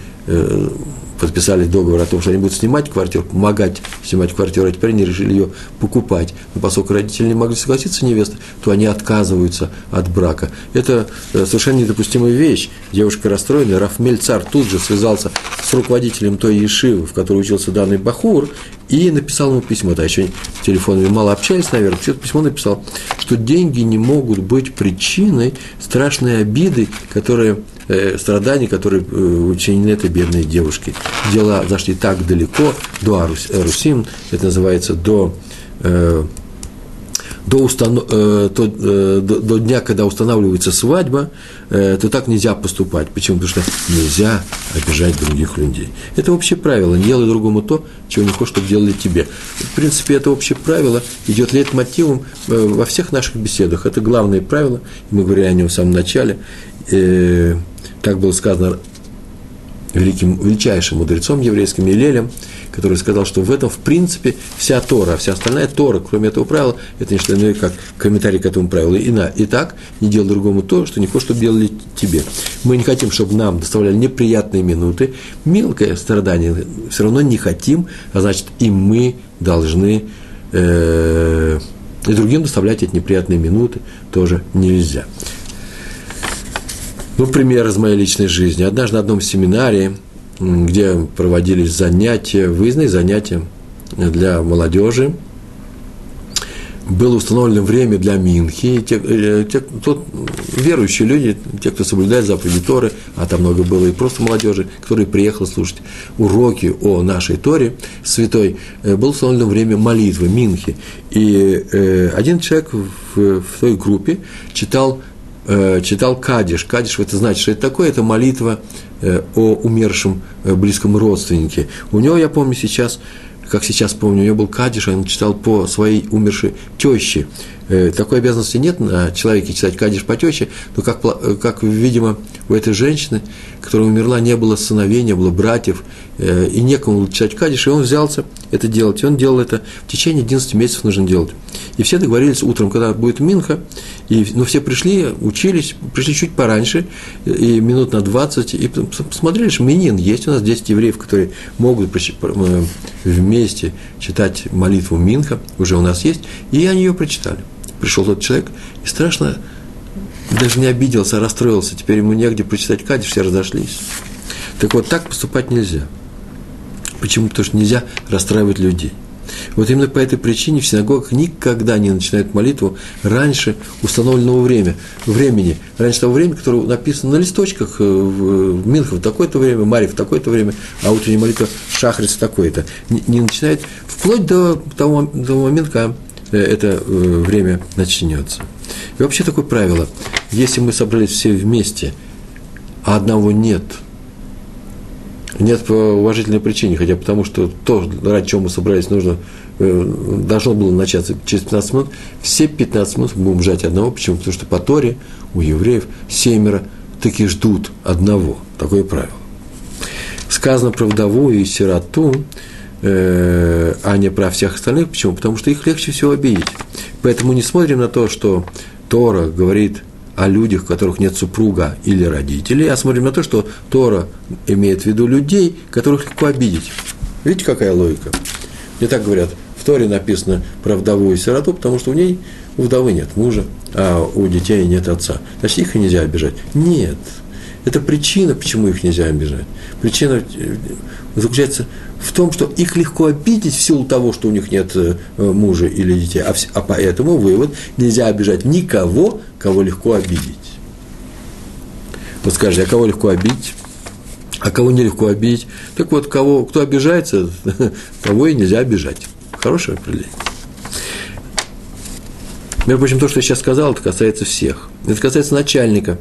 подписали договор о том, что они будут снимать квартиру, помогать снимать квартиру, а теперь они решили ее покупать. Но поскольку родители не могли согласиться невесты, то они отказываются от брака. Это э, совершенно недопустимая вещь. Девушка расстроена, Рафмель Цар тут же связался с руководителем той ешивы, в которой учился данный Бахур, и написал ему письмо, да, еще телефонами мало общались, наверное, все письмо написал, что деньги не могут быть причиной страшной обиды, которые, э, страданий, которые э, учинены этой бедной девушке. Дела зашли так далеко, до Арусим, это называется до э, до, установ... э, то, э, до, до дня, когда устанавливается свадьба, э, то так нельзя поступать. Почему? Потому что нельзя обижать других людей. Это общее правило. Не делай другому то, чего не хочешь, чтобы делали тебе. В принципе, это общее правило идет лейтмотивом э, во всех наших беседах. Это главное правило, мы говорили о нем в самом начале. Э, так было сказано великим, величайшим мудрецом еврейским Елелем, который сказал, что в этом, в принципе, вся Тора, вся остальная Тора, кроме этого правила, это не что иное, как комментарий к этому правилу. И, на, и так, не делай другому то, что не хочешь, чтобы делали тебе. Мы не хотим, чтобы нам доставляли неприятные минуты, мелкое страдание все равно не хотим, а значит, и мы должны э, и другим доставлять эти неприятные минуты тоже нельзя. Ну, пример из моей личной жизни. Однажды на одном семинаре, где проводились занятия, выездные занятия для молодежи, было установлено время для Минхи. Те, э, те, тот, верующие люди, те, кто соблюдает заповеди Торы, а там много было и просто молодежи, которые приехали слушать уроки о нашей Торе святой, э, было установлено время молитвы, Минхи. И э, один человек в, в той группе читал читал Кадиш. Кадиш, это значит, что это такое? Это молитва э, о умершем э, близком родственнике. У него, я помню сейчас, как сейчас помню, у него был Кадиш, он читал по своей умершей теще. Такой обязанности нет на человеке читать Кадиш по теще, но как, как, видимо, у этой женщины, которая умерла, не было сыновей, не было братьев, и некому читать Кадиш, и он взялся это делать. И он делал это в течение 11 месяцев нужно делать. И все договорились утром, когда будет Минха, и, ну, все пришли, учились, пришли чуть пораньше, и минут на 20, и посмотрели, что Минин есть у нас 10 евреев, которые могут э, вместе читать молитву Минха, уже у нас есть, и они ее прочитали. Пришел тот человек, и страшно даже не обиделся, а расстроился, теперь ему негде прочитать Кадиш, все разошлись. Так вот, так поступать нельзя. Почему? Потому что нельзя расстраивать людей. Вот именно по этой причине в синагогах никогда не начинают молитву раньше установленного времени, времени, раньше того времени, которое написано на листочках э, в Минхов в такое-то время, Марьев в такое-то время, а утренняя молитва Шахриц такое-то. Не, не начинает вплоть до того, до момента, когда это э, время начнется. И вообще такое правило, если мы собрались все вместе, а одного нет – Нет по уважительной причине, хотя потому что то, ради чего мы собрались, нужно, э, должно было начаться через 15 минут. Все 15 минут будем ждать одного. Почему? Потому что по Торе у евреев семеро таки ждут одного. Такое правило. Сказано про вдову и сироту, э, а не про всех остальных. Почему? Потому что их легче всего обидеть. Поэтому не смотрим на то, что Тора говорит – о людях, у которых нет супруга или родителей, а смотрим на то, что Тора имеет в виду людей, которых легко обидеть. Видите, какая логика? Мне так говорят, в Торе написано про вдову и сироту, потому что у ней у вдовы нет мужа, а у детей нет отца. Значит, их нельзя обижать. Нет. Это причина, почему их нельзя обижать. Причина э, заключается в том, что их легко обидеть в силу того, что у них нет э, мужа или детей, а, а поэтому вывод – нельзя обижать никого, кого легко обидеть. Вот скажете, а кого легко обидеть? А кого нелегко обидеть? Так вот, кого, кто обижается, того и нельзя обижать. Хорошее определение. Между прочим, то, что я сейчас сказал, это касается всех. Это касается начальника,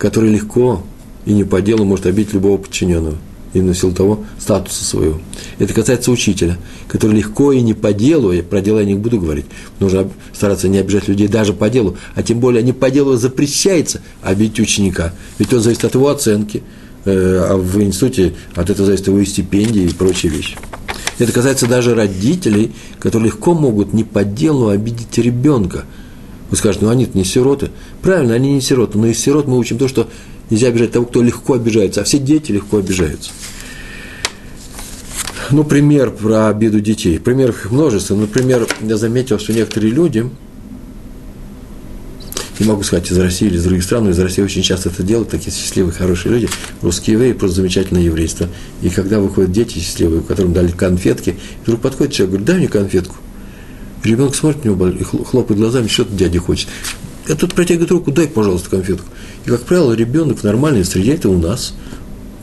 который легко и не по делу может обидеть любого подчиненного – именно в силу того статуса своего. Это касается учителя, который легко и не по делу, я про дело я не буду говорить, нужно стараться не обижать людей даже по делу, а тем более не по делу запрещается обидеть ученика, ведь он зависит от его оценки, э, а в институте от этого зависит его и стипендии и прочие вещи. Это касается даже родителей, которые легко могут не по делу обидеть ребенка. Вы скажете, ну они-то не сироты. Правильно, они не сироты, но из сирот мы учим то, что Нельзя обижать того, кто легко обижается, а все дети легко обижаются. Ну, пример про обиду детей. Примеров множество. Например, я заметил, что некоторые люди, не могу сказать из России или из других стран, но из России очень часто это делают, такие счастливые, хорошие люди, русские евреи, просто замечательное еврейство. И когда выходят дети счастливые, которым дали конфетки, вдруг подходит человек, говорит, дай мне конфетку. Ребенок смотрит на него и хлопает глазами, что дядя хочет. Я тут протягивает руку, дай, пожалуйста, конфетку. И, как правило, ребенок в нормальной среде, это у нас,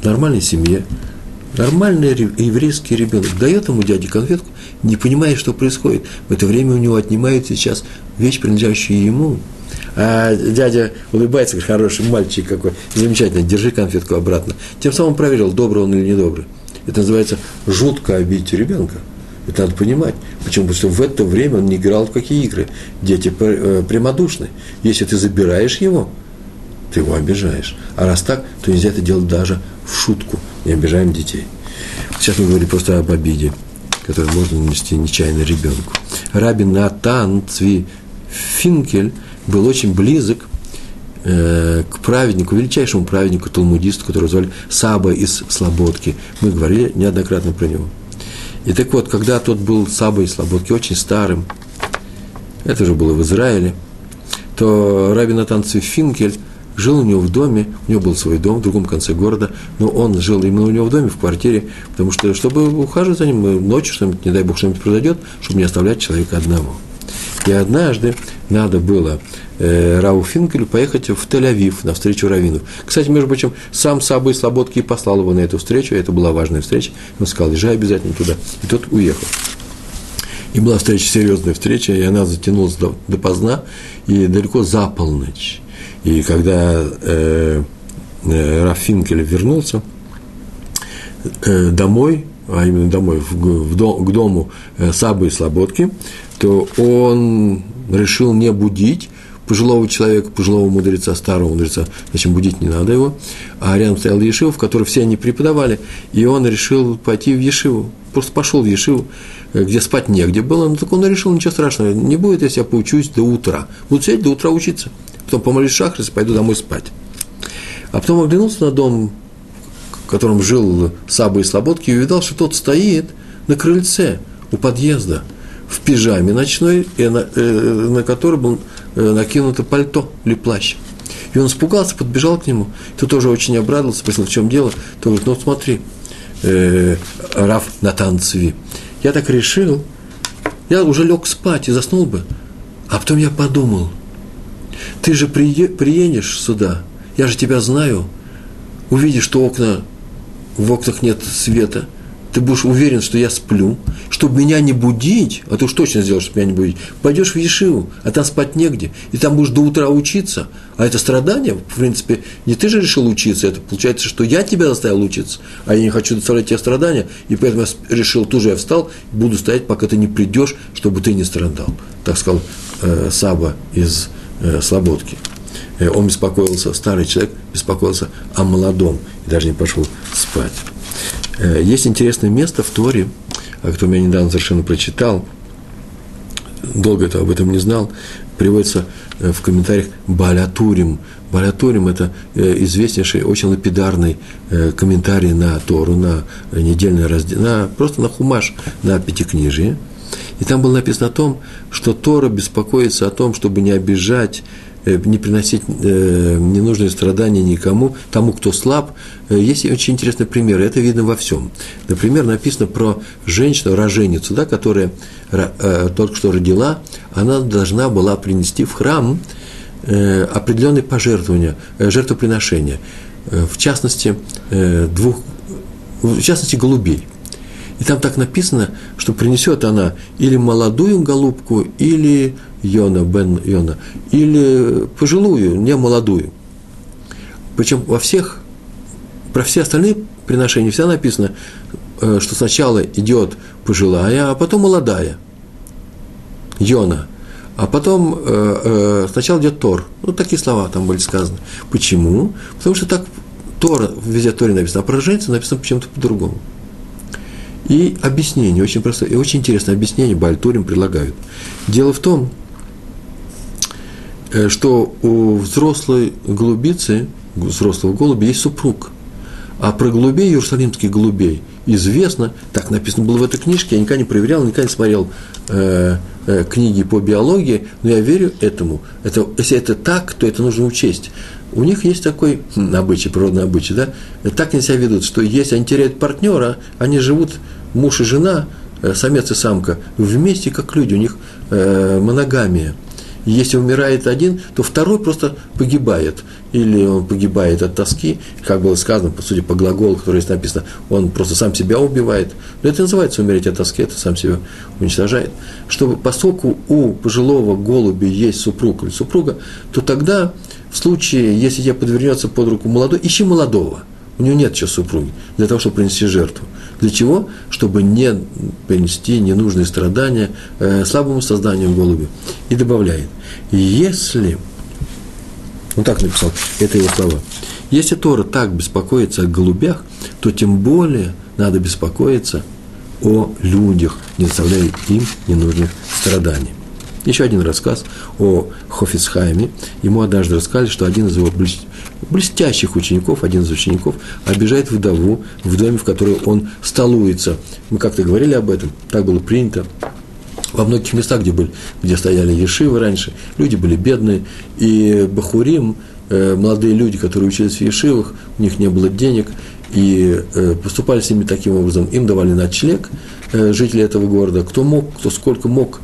в нормальной семье, нормальный еврейский ребенок дает ему дяде конфетку, не понимая, что происходит. В это время у него отнимают сейчас вещь, принадлежащую ему. А дядя улыбается, говорит, хороший мальчик какой, замечательно, держи конфетку обратно. Тем самым проверил, добрый он или недобрый. Это называется жутко обидеть ребенка. Это надо понимать. Почему? Потому что в это время он не играл в какие игры. Дети э, прямодушны. Если ты забираешь его, ты его обижаешь. А раз так, то нельзя это делать даже в шутку. Не обижаем детей. Сейчас мы говорим просто об обиде, которую можно нанести нечаянно ребенку. Рабин Натан Цви Финкель был очень близок э, к праведнику, величайшему праведнику, талмудисту, которого звали Саба из Слободки. Мы говорили неоднократно про него. И так вот, когда тот был Саба из Слободки, очень старым, это же было в Израиле, то Раби Натан Финкель жил у него в доме, у него был свой дом в другом конце города, но он жил именно у него в доме, в квартире, потому что, чтобы ухаживать за ним, ночью что-нибудь, не дай бог, что-нибудь произойдет, чтобы не оставлять человека одного. И однажды надо было э, Рау Финкелю поехать в Тель-Авив на встречу раввинов. Кстати, между прочим, сам Сабы Слободки послал его на эту встречу, это была важная встреча. Он сказал, езжай обязательно туда. И тот уехал. И была встреча, серьезная встреча, и она затянулась до, допоздна, и далеко за полночь. И когда э, э, Раф Финкель вернулся э, домой, а именно домой, в, в дом, к дому э, Сабы и Слободки, то он решил не будить пожилого человека, пожилого мудреца, старого мудреца, зачем будить не надо его, а рядом стоял Ешива, в которой все они преподавали, и он решил пойти в Ешиву, просто пошел в Ешиву, где спать негде было, но так он решил, ничего страшного, не будет, если я поучусь до утра, буду сидеть до утра учиться, потом помолюсь шахрис пойду домой спать. А потом оглянулся на дом, в котором жил Саба и Слободки, и увидал, что тот стоит на крыльце у подъезда – в пижаме ночной, и на, э, на который был э, накинуто пальто или плащ. И он испугался, подбежал к нему. Тот тоже очень обрадовался, спросил, в чем дело. Тот говорит, ну смотри, э, Раф Натан Цви, я так решил, я уже лег спать и заснул бы. А потом я подумал, ты же приедешь сюда, я же тебя знаю, увидишь, что окна, в окнах нет света, ты будешь уверен, что я сплю, чтобы меня не будить, а ты уж точно сделаешь, чтобы меня не будить, пойдешь в Ешиву, а там спать негде, и там будешь до утра учиться, а это страдание, в принципе, не ты же решил учиться, это получается, что я тебя заставил учиться, а я не хочу доставлять тебе страдания, и поэтому я решил, тоже я встал, буду стоять, пока ты не придешь, чтобы ты не страдал. Так сказал э, Саба из э, Слободки. Э, он беспокоился, старый человек беспокоился о молодом, и даже не пошел спать. Э, есть интересное место в Торе, о котором я недавно совершенно прочитал, долго это об этом не знал, приводится э, в комментариях Балятурим. Балятурим – это э, известнейший, очень лапидарный комментарий на Тору, на недельный раздел, на, просто на хумаш, на пятикнижие. И там было написано о том, что Тора беспокоится о том, чтобы не обижать Э, не приносить э, ненужные страдания никому, тому, кто слаб. Э, есть очень интересный пример, это видно во всем. Например, написано про женщину, роженицу, да, которая только что родила, она должна была принести в храм определенные пожертвования, жертвоприношения, в частности, двух, в частности, голубей – и там так написано, что принесет она или молодую голубку, или Йона, Бен Йона, или пожилую, не молодую. Причем во всех, про все остальные приношения всегда написано, э, что сначала идет пожилая, а потом молодая. Йона. А потом э, э, сначала идет Тор. Ну, такие слова там были сказаны. Почему? Потому что так Тор, везде Торе написано, а про женщину написано почему-то по-другому. И объяснение, очень простое и очень интересное объяснение Бальтурим предлагают. Дело в том, э, что у взрослой голубицы, взрослого голубя, есть супруг. А про голубей, иерусалимских голубей, известно, так написано было в этой книжке, я никогда не проверял, никогда не смотрел э, э, книги по биологии, но я верю этому. Это, если это так, то это нужно учесть. У них есть такой хм, обычай, природный обычай, да? Так они себя ведут, что если они теряют партнера, они живут муж и жена, э, самец и самка, вместе как люди, у них э, моногамия. Если умирает один, то второй просто погибает. Или он погибает от тоски, как было сказано, по сути, по глаголу, который здесь написано, он просто сам себя убивает. Но это называется умереть от тоски, это сам себя уничтожает. Чтобы, поскольку у пожилого голуби есть супруг или супруга, то тогда в случае, если тебе подвернется под руку молодой, ищи молодого. У него нет еще супруги, для того, чтобы принести жертву. Для чего? Чтобы не принести ненужные страдания э, слабому созданию голуби. И добавляет, если, он так написал, это его слова, если Тора так беспокоится о голубях, то тем более надо беспокоиться о людях, не доставляя им ненужных страданий. Еще один рассказ о Хофицхайме. Ему однажды рассказали, что один из его блестящих учеников, один из учеников, обижает вдову в доме, в которой он столуется. Мы как-то говорили об этом, так было принято. Во многих местах, где, были, где стояли ешивы раньше, люди были бедные, и Бахурим, э, молодые люди, которые учились в ешивах, у них не было денег, и э, поступали с ними таким образом, им давали ночлег, э, жители этого города, кто мог, кто сколько мог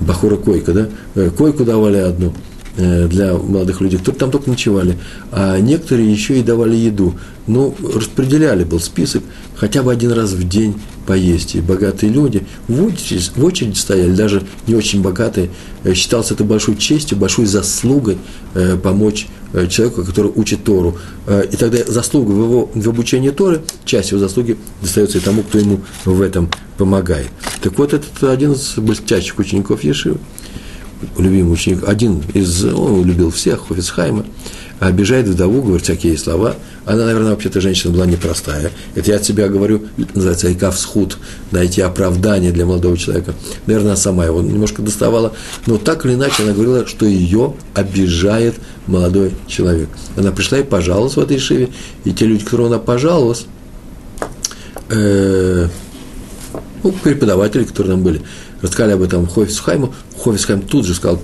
Бахура койка, да, койку давали одну для молодых людей, которые там только ночевали, а некоторые еще и давали еду. Ну, распределяли, был список, хотя бы один раз в день поесть. И богатые люди в очередь, в очередь стояли, даже не очень богатые, э, считалось это большой честью, большой заслугой помочь Э, человеку, который учит Тору. Э, и тогда заслуга в, его, в обучении Торы, часть его заслуги достается и тому, кто ему в этом помогает. Так вот, этот один из блестящих учеников Ешивы, любимый ученик, один из, он любил всех, Хофицхайма, обижает вдову, говорит всякие слова. Она, наверное, вообще-то женщина была непростая. Это я от себя говорю, называется Айкав схуд, найти оправдание для молодого человека. Наверное, она сама его немножко доставала. Но так или иначе она говорила, что ее обижает молодой человек. Она пришла и пожаловалась в этой шиве, и те люди, которым она пожаловалась, э, ну, преподаватели, которые там были, рассказали об этом Хофисхайму. Хофисхайм тут же сказал,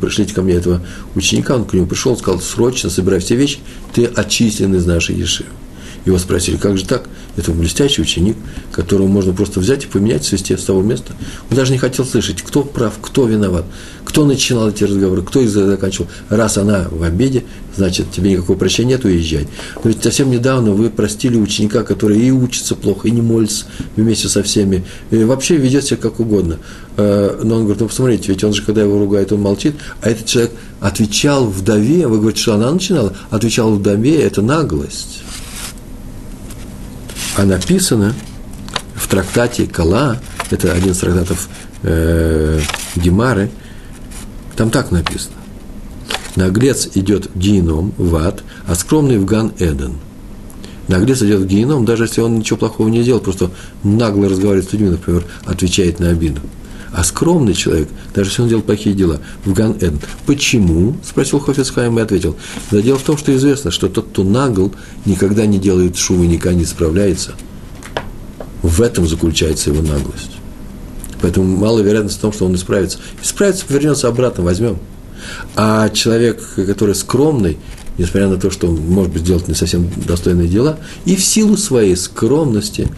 пришлите ко мне этого ученика, он к нему пришел, сказал, срочно собирай все вещи, ты очищен из нашей ешивы. Его спросили, как же так? Это блестящий ученик, которого можно просто взять и поменять, свести с того места. Он даже не хотел слышать, кто прав, кто виноват, кто начинал эти разговоры, кто их заканчивал. Раз она в обеде, значит, тебе никакого прощения нет, уезжай. Но ведь совсем недавно вы простили ученика, который и учится плохо, и не молится вместе со всеми, и вообще ведет себя как угодно. Э, но он говорит, ну посмотрите, ведь он же, когда его ругает, он молчит, а этот человек отвечал вдове, вы говорите, что она начинала, отвечал вдове, это наглость. А написано в трактате Кала, это один из трактатов э, Гемары, там так написано. Наглец идет геном, в ад, а скромный в Ган Эден. Наглец идет в даже если он ничего плохого не делал, просто нагло разговаривает с людьми, например, отвечает на обиду. А скромный человек, даже если он делает плохие дела, в Ган Эден. Почему? Спросил Хофицхайм и ответил. Да дело в том, что известно, что тот, кто нагл, никогда не делает шувы, никогда не справляется. В этом заключается его наглость. Поэтому мало вероятность в том, что он исправится. Исправится, вернется обратно, возьмем. А человек, который скромный, несмотря на то, что он, может быть, делать не совсем достойные дела, и в силу своей скромности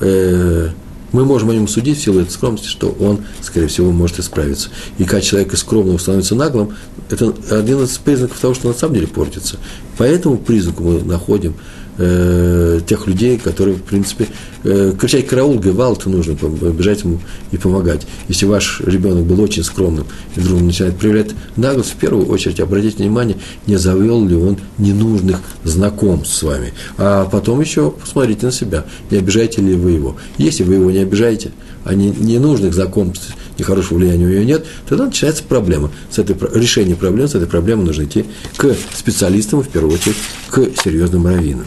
э, мы можем о нем судить в силу этой скромности, что он, скорее всего, может исправиться. И когда человек из скромного становится наглым, это один из признаков того, что на самом деле портится. По этому признаку мы находим э, тех людей, которые, в принципе, э, кричать караул, гевалт нужно, бежать ему и помогать. Если ваш ребенок был очень скромным, и вдруг начинает проявлять наглость, в первую очередь обратите внимание, не завел ли он ненужных знакомств с вами. А потом еще посмотрите на себя, не обижаете ли вы его. Если вы его не обижаете, а не, ненужных знакомств, нехорошего влияния у нее нет, тогда начинается проблема. С этой, решение проблемы, с этой проблемой нужно идти к специалистам, в первую очередь, к серьезным раввинам.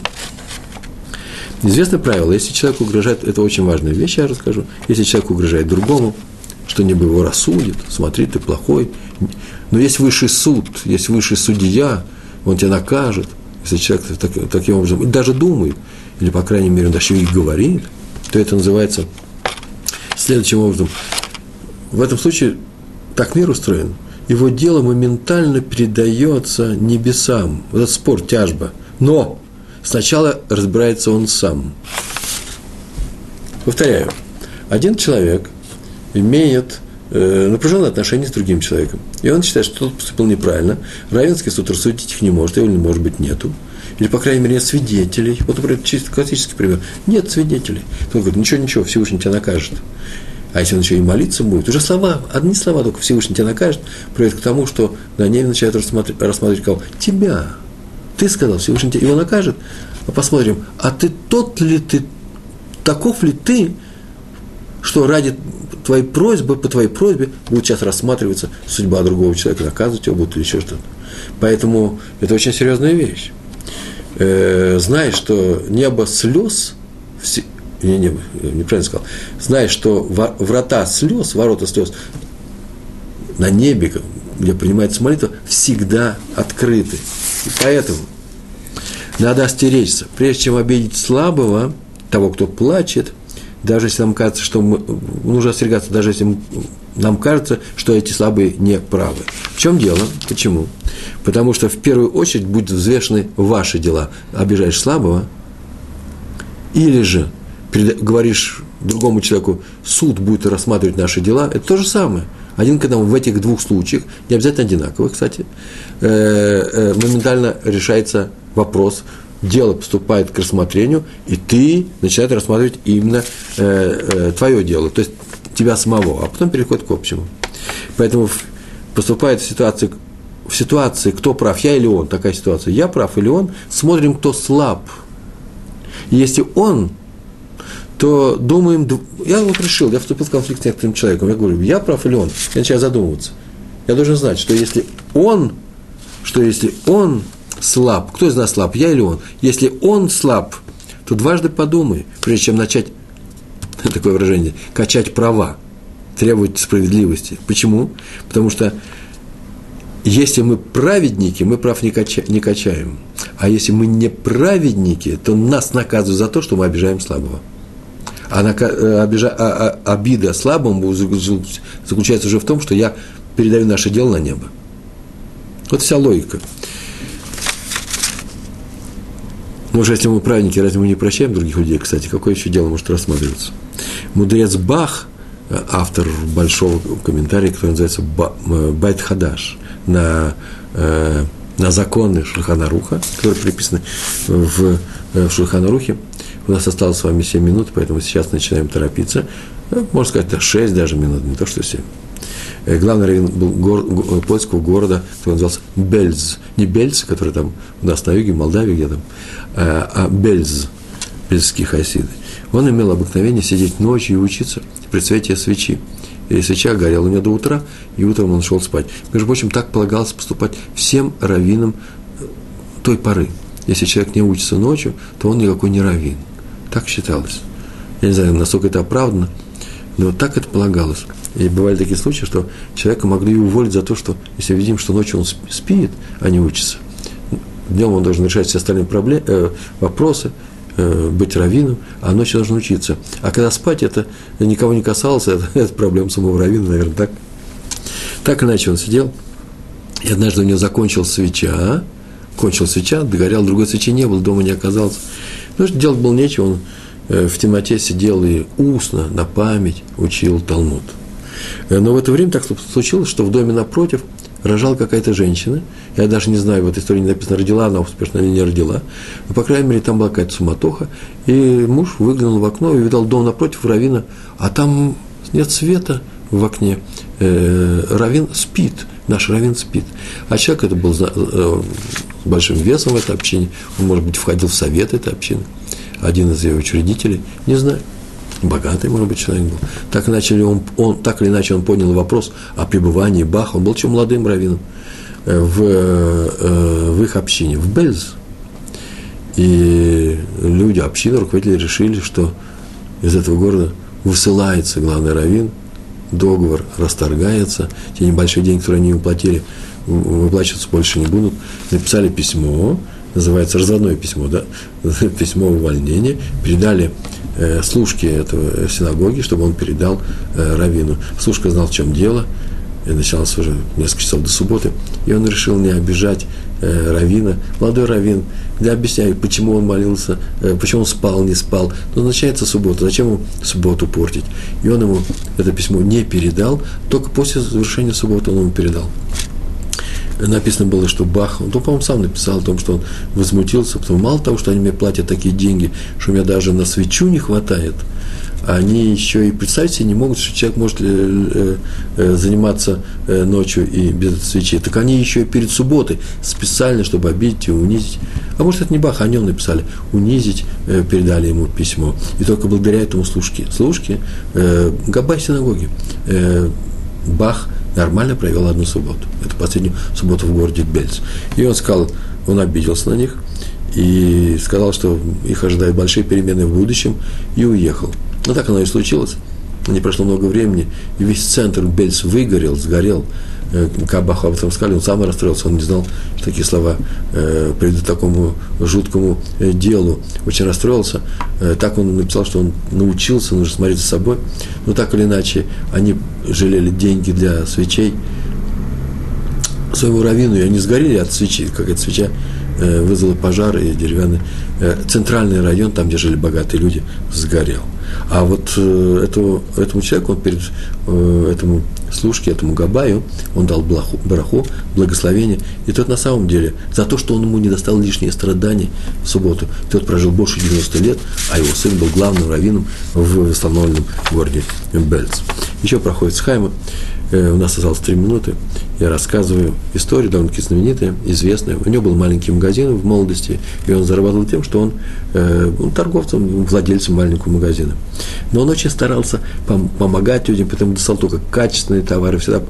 Известное правило, если человек угрожает, это очень важная вещь, я расскажу, если человек угрожает другому, что-нибудь его рассудит, смотри, ты плохой. Но есть высший суд, есть высший судья, он тебя накажет, если человек так, таким образом, даже думает, или, по крайней мере, он даже и говорит, то это называется следующим образом. В этом случае так мир устроен. Его дело моментально передается небесам. Вот этот спор, тяжба. Но сначала разбирается он сам. Повторяю. Один человек имеет э, напряженные отношения с другим человеком. И он считает, что тот поступил неправильно. Равенский суд рассудить их не может, или, может быть, нету. Или, по крайней мере, нет свидетелей. Вот, например, чисто классический пример. Нет свидетелей. Он говорит, ничего, ничего, Всевышний тебя накажет. А если он еще и молиться будет, уже слова, одни слова только Всевышний тебя накажет, приводит к тому, что на ней начинают рассматривать, рассматривать кого? Тебя. Ты сказал, Всевышний тебя его накажет. А посмотрим, а ты тот ли ты, таков ли ты, что ради твоей просьбы, по твоей просьбе будет сейчас рассматриваться судьба другого человека, наказывать его будут или еще что-то. Поэтому это очень серьезная вещь э, что небо слез, не, не, неправильно сказал, знаешь, что врата слез, ворота слез на небе, где принимается молитва, всегда открыты. И поэтому надо остеречься. Прежде чем обидеть слабого, того, кто плачет, даже если нам кажется, что мы, нужно остерегаться, даже если нам кажется, что эти слабые не правы. В чем дело? Почему? Потому что в первую очередь будут взвешены ваши дела. Обижаешь слабого, или же говоришь другому человеку, суд будет рассматривать наши дела, это то же самое. Один к одному в этих двух случаях, не обязательно одинаковых, кстати, э, э, моментально решается вопрос, дело поступает к рассмотрению, и ты начинаешь рассматривать именно э, твое дело, то есть тебя самого, а потом переходит к общему. Поэтому поступает в ситуации, в ситуации, кто прав, я или он, такая ситуация, я прав или он, смотрим, кто слаб. Если он, то думаем, я вот решил, я вступил в конфликт с некоторым человеком, я говорю, я прав или он, я начинаю задумываться. Я должен знать, что если он, что если он слаб, кто из нас слаб, я или он, если он слаб, то дважды подумай, прежде чем начать такое выражение, качать права, требовать справедливости. Почему? Потому что если мы праведники, мы прав не, кача, не качаем. А если мы не праведники, то нас наказывают за то, что мы обижаем слабого. А, нака, э, обижа, а, а, обида слабому заключается уже в том, что я передаю наше дело на небо. Вот вся логика. Уже если мы праведники, разве мы не прощаем других людей? Кстати, какое еще дело может рассматриваться? Мудрец Бах, автор большого комментария, который называется Байт Хадаш, на, на законы Шульхана Руха, которые приписаны в, в Шульхана Рухе. У нас осталось с вами 7 минут, поэтому сейчас начинаем торопиться. Можно сказать, это 6 даже минут, не то что 7. Э, главный раввин был гор, го, польского города, который назывался Бельз. Не Бельц, который там у нас на юге, в Молдавии где там, а, Бельз, бельзские хасиды. Он имел обыкновение сидеть ночью и учиться при свете свечи. И свеча горела у него до утра, и утром он шел спать. Между прочим, так полагалось поступать всем раввинам э, той поры. Если человек не учится ночью, то он никакой не раввин. Так считалось. Я не знаю, насколько это оправдано, но так это полагалось. И бывали такие случаи, что человека могли уволить за то, что если видим, что ночью он спит, а не учится. Днем он должен решать все остальные проблемы, э, вопросы, э, быть раввином, а ночью должен учиться. А когда спать, это никого не касалось, это, это проблема самого раввина, наверное, так. Так иначе он сидел, и однажды у него закончилась свеча, кончилась свеча, догорел, другой свечи не было, дома не оказался. Ну, что делать было нечего, он э, в темноте сидел и устно, на память учил Талмуд. Э, но в это время так случилось, что в доме напротив рожала какая-то женщина. Я даже не знаю, в этой истории не написано, родила она успешно или не родила. Но, по крайней мере, там была какая-то суматоха. И муж выглянул в окно и видал дом напротив Равина, а там нет света в окне. Э, Равин спит, наш Равин спит. А человек это был э, с большим весом в этой общине, он, может быть, входил в совет этой общины, один из ее учредителей, не знаю богатый, может быть, человек был. Так, иначе он, он, так или иначе он понял вопрос о пребывании Баха. Он был еще молодым раввином э, в, э, в их общине, в Бельз. И люди, общины, руководители решили, что из этого города высылается главный раввин, договор расторгается, те небольшие деньги, которые они уплатили, выплачиваться больше не будут. Написали письмо, называется разводное письмо, да, письмо увольнения, передали э, служке этого синагоги, чтобы он передал э, раввину. Служка знал, в чем дело, и началось уже несколько часов до субботы, и он решил не обижать э, равина, молодой раввин, я объясняю, почему он молился, э, почему он спал, не спал. Но начинается суббота, зачем ему субботу портить? И он ему это письмо не передал, только после завершения субботы он ему передал написано было, что Бах, он, по-моему, сам написал о том, что он возмутился, потому мало того, что они мне платят такие деньги, что у меня даже на свечу не хватает, они еще и представить себе не могут, что человек может э, э, э, заниматься ночью и без свечи. Так они еще и перед субботой специально, чтобы обидеть и унизить. А может, это не Бах, они он написали. Унизить, передали ему письмо. И только благодаря этому служке, служке, Габай синагоги, Бах нормально провел одну субботу. Это последнюю субботу в городе Бельц. И он сказал, он обиделся на них и сказал, что их ожидают большие перемены в будущем, и уехал. Но так оно и случилось. Не прошло много времени, и весь центр Бельц выгорел, сгорел. Э, Кабаху об этом сказали, он сам расстроился, он не знал, что такие слова э, придут к такому жуткому э, делу. Очень расстроился. Э, так он написал, что он научился, нужно смотреть за собой. Но так или иначе, они жалели деньги для свечей своему раввину, и они сгорели от свечи, как эта свеча э, вызвала пожар, и деревянный э, центральный район, там, где жили богатые люди, сгорел. А вот э, этому, этому человеку, он перед этому служке, этому Габаю, он дал блаху, бараху, благословение. И тот на самом деле, за то, что он ему не достал лишние страдания в субботу, тот прожил больше 90 лет, а его сын был главным раввином в восстановленном городе Бельц. Еще проходит Схайма. Э, у нас осталось три минуты, я рассказываю историю довольно-таки знаменитая, известная. У него был маленький магазин в молодости, и он зарабатывал тем, что он э, был торговцем, владельцем маленького магазина. Но он очень старался пом- помогать людям, потому достал только качественные товары, всегда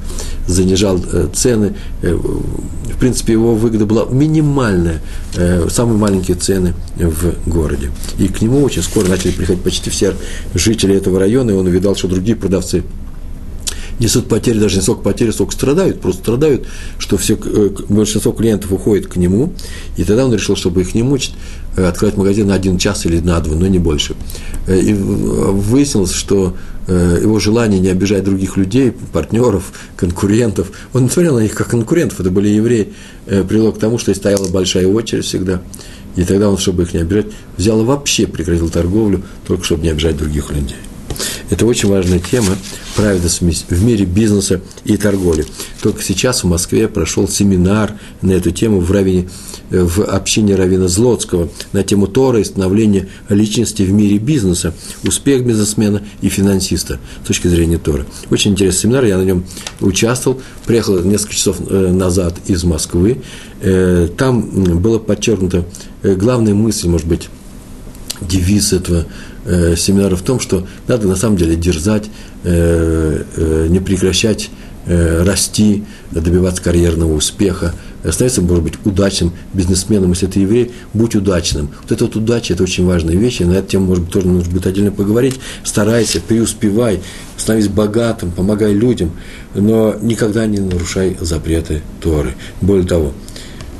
занижал э, цены. Э, в принципе, его выгода была минимальная, э, самые маленькие цены в городе. И к нему очень скоро начали приходить почти все жители этого района, и он увидал, что другие продавцы – несут потери, даже не столько потери, сколько страдают, просто страдают, что все, э, большинство клиентов уходит к нему, и тогда он решил, чтобы их не мучить, э, открывать магазин на один час или на два, но не больше. Э, и выяснилось, что его желание не обижать других людей, партнеров, конкурентов, он не смотрел на них как конкурентов, это были евреи, привело к тому, что стояла большая очередь всегда. И тогда он, чтобы их не обижать, взял и вообще прекратил торговлю, только чтобы не обижать других людей. Это очень важная тема, праведность в мире бизнеса и торговли. Только сейчас в Москве прошел семинар на эту тему в, равине, в общине Равина Злотского на тему Тора и становления личности в мире бизнеса, успех бизнесмена и финансиста с точки зрения Тора. Очень интересный семинар, я на нем участвовал, приехал несколько часов э, назад из Москвы. Э, там было подчеркнуто э, главная мысль, может быть, девиз этого э, семинара в том, что надо на самом деле дерзать, э, э, не прекращать э, расти, добиваться карьерного успеха, становиться, может быть, удачным бизнесменом, если ты еврей, будь удачным. Вот эта вот удача – это очень важная вещь, и на эту тему, может быть, тоже нужно будет отдельно поговорить. Старайся, преуспевай, становись богатым, помогай людям, но никогда не нарушай запреты Торы. Более того,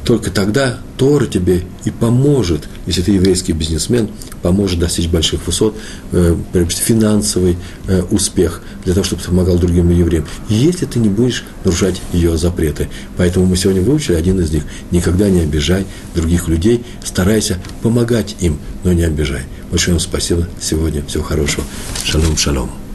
только тогда Тора тебе и поможет, если ты еврейский бизнесмен, поможет достичь больших высот, э, финансовый э, успех для того, чтобы ты помогал другим евреям, если ты не будешь нарушать ее запреты. Поэтому мы сегодня выучили один из них. Никогда не обижай других людей, старайся помогать им, но не обижай. Большое вам спасибо сегодня. Всего хорошего. Шалом, шалом.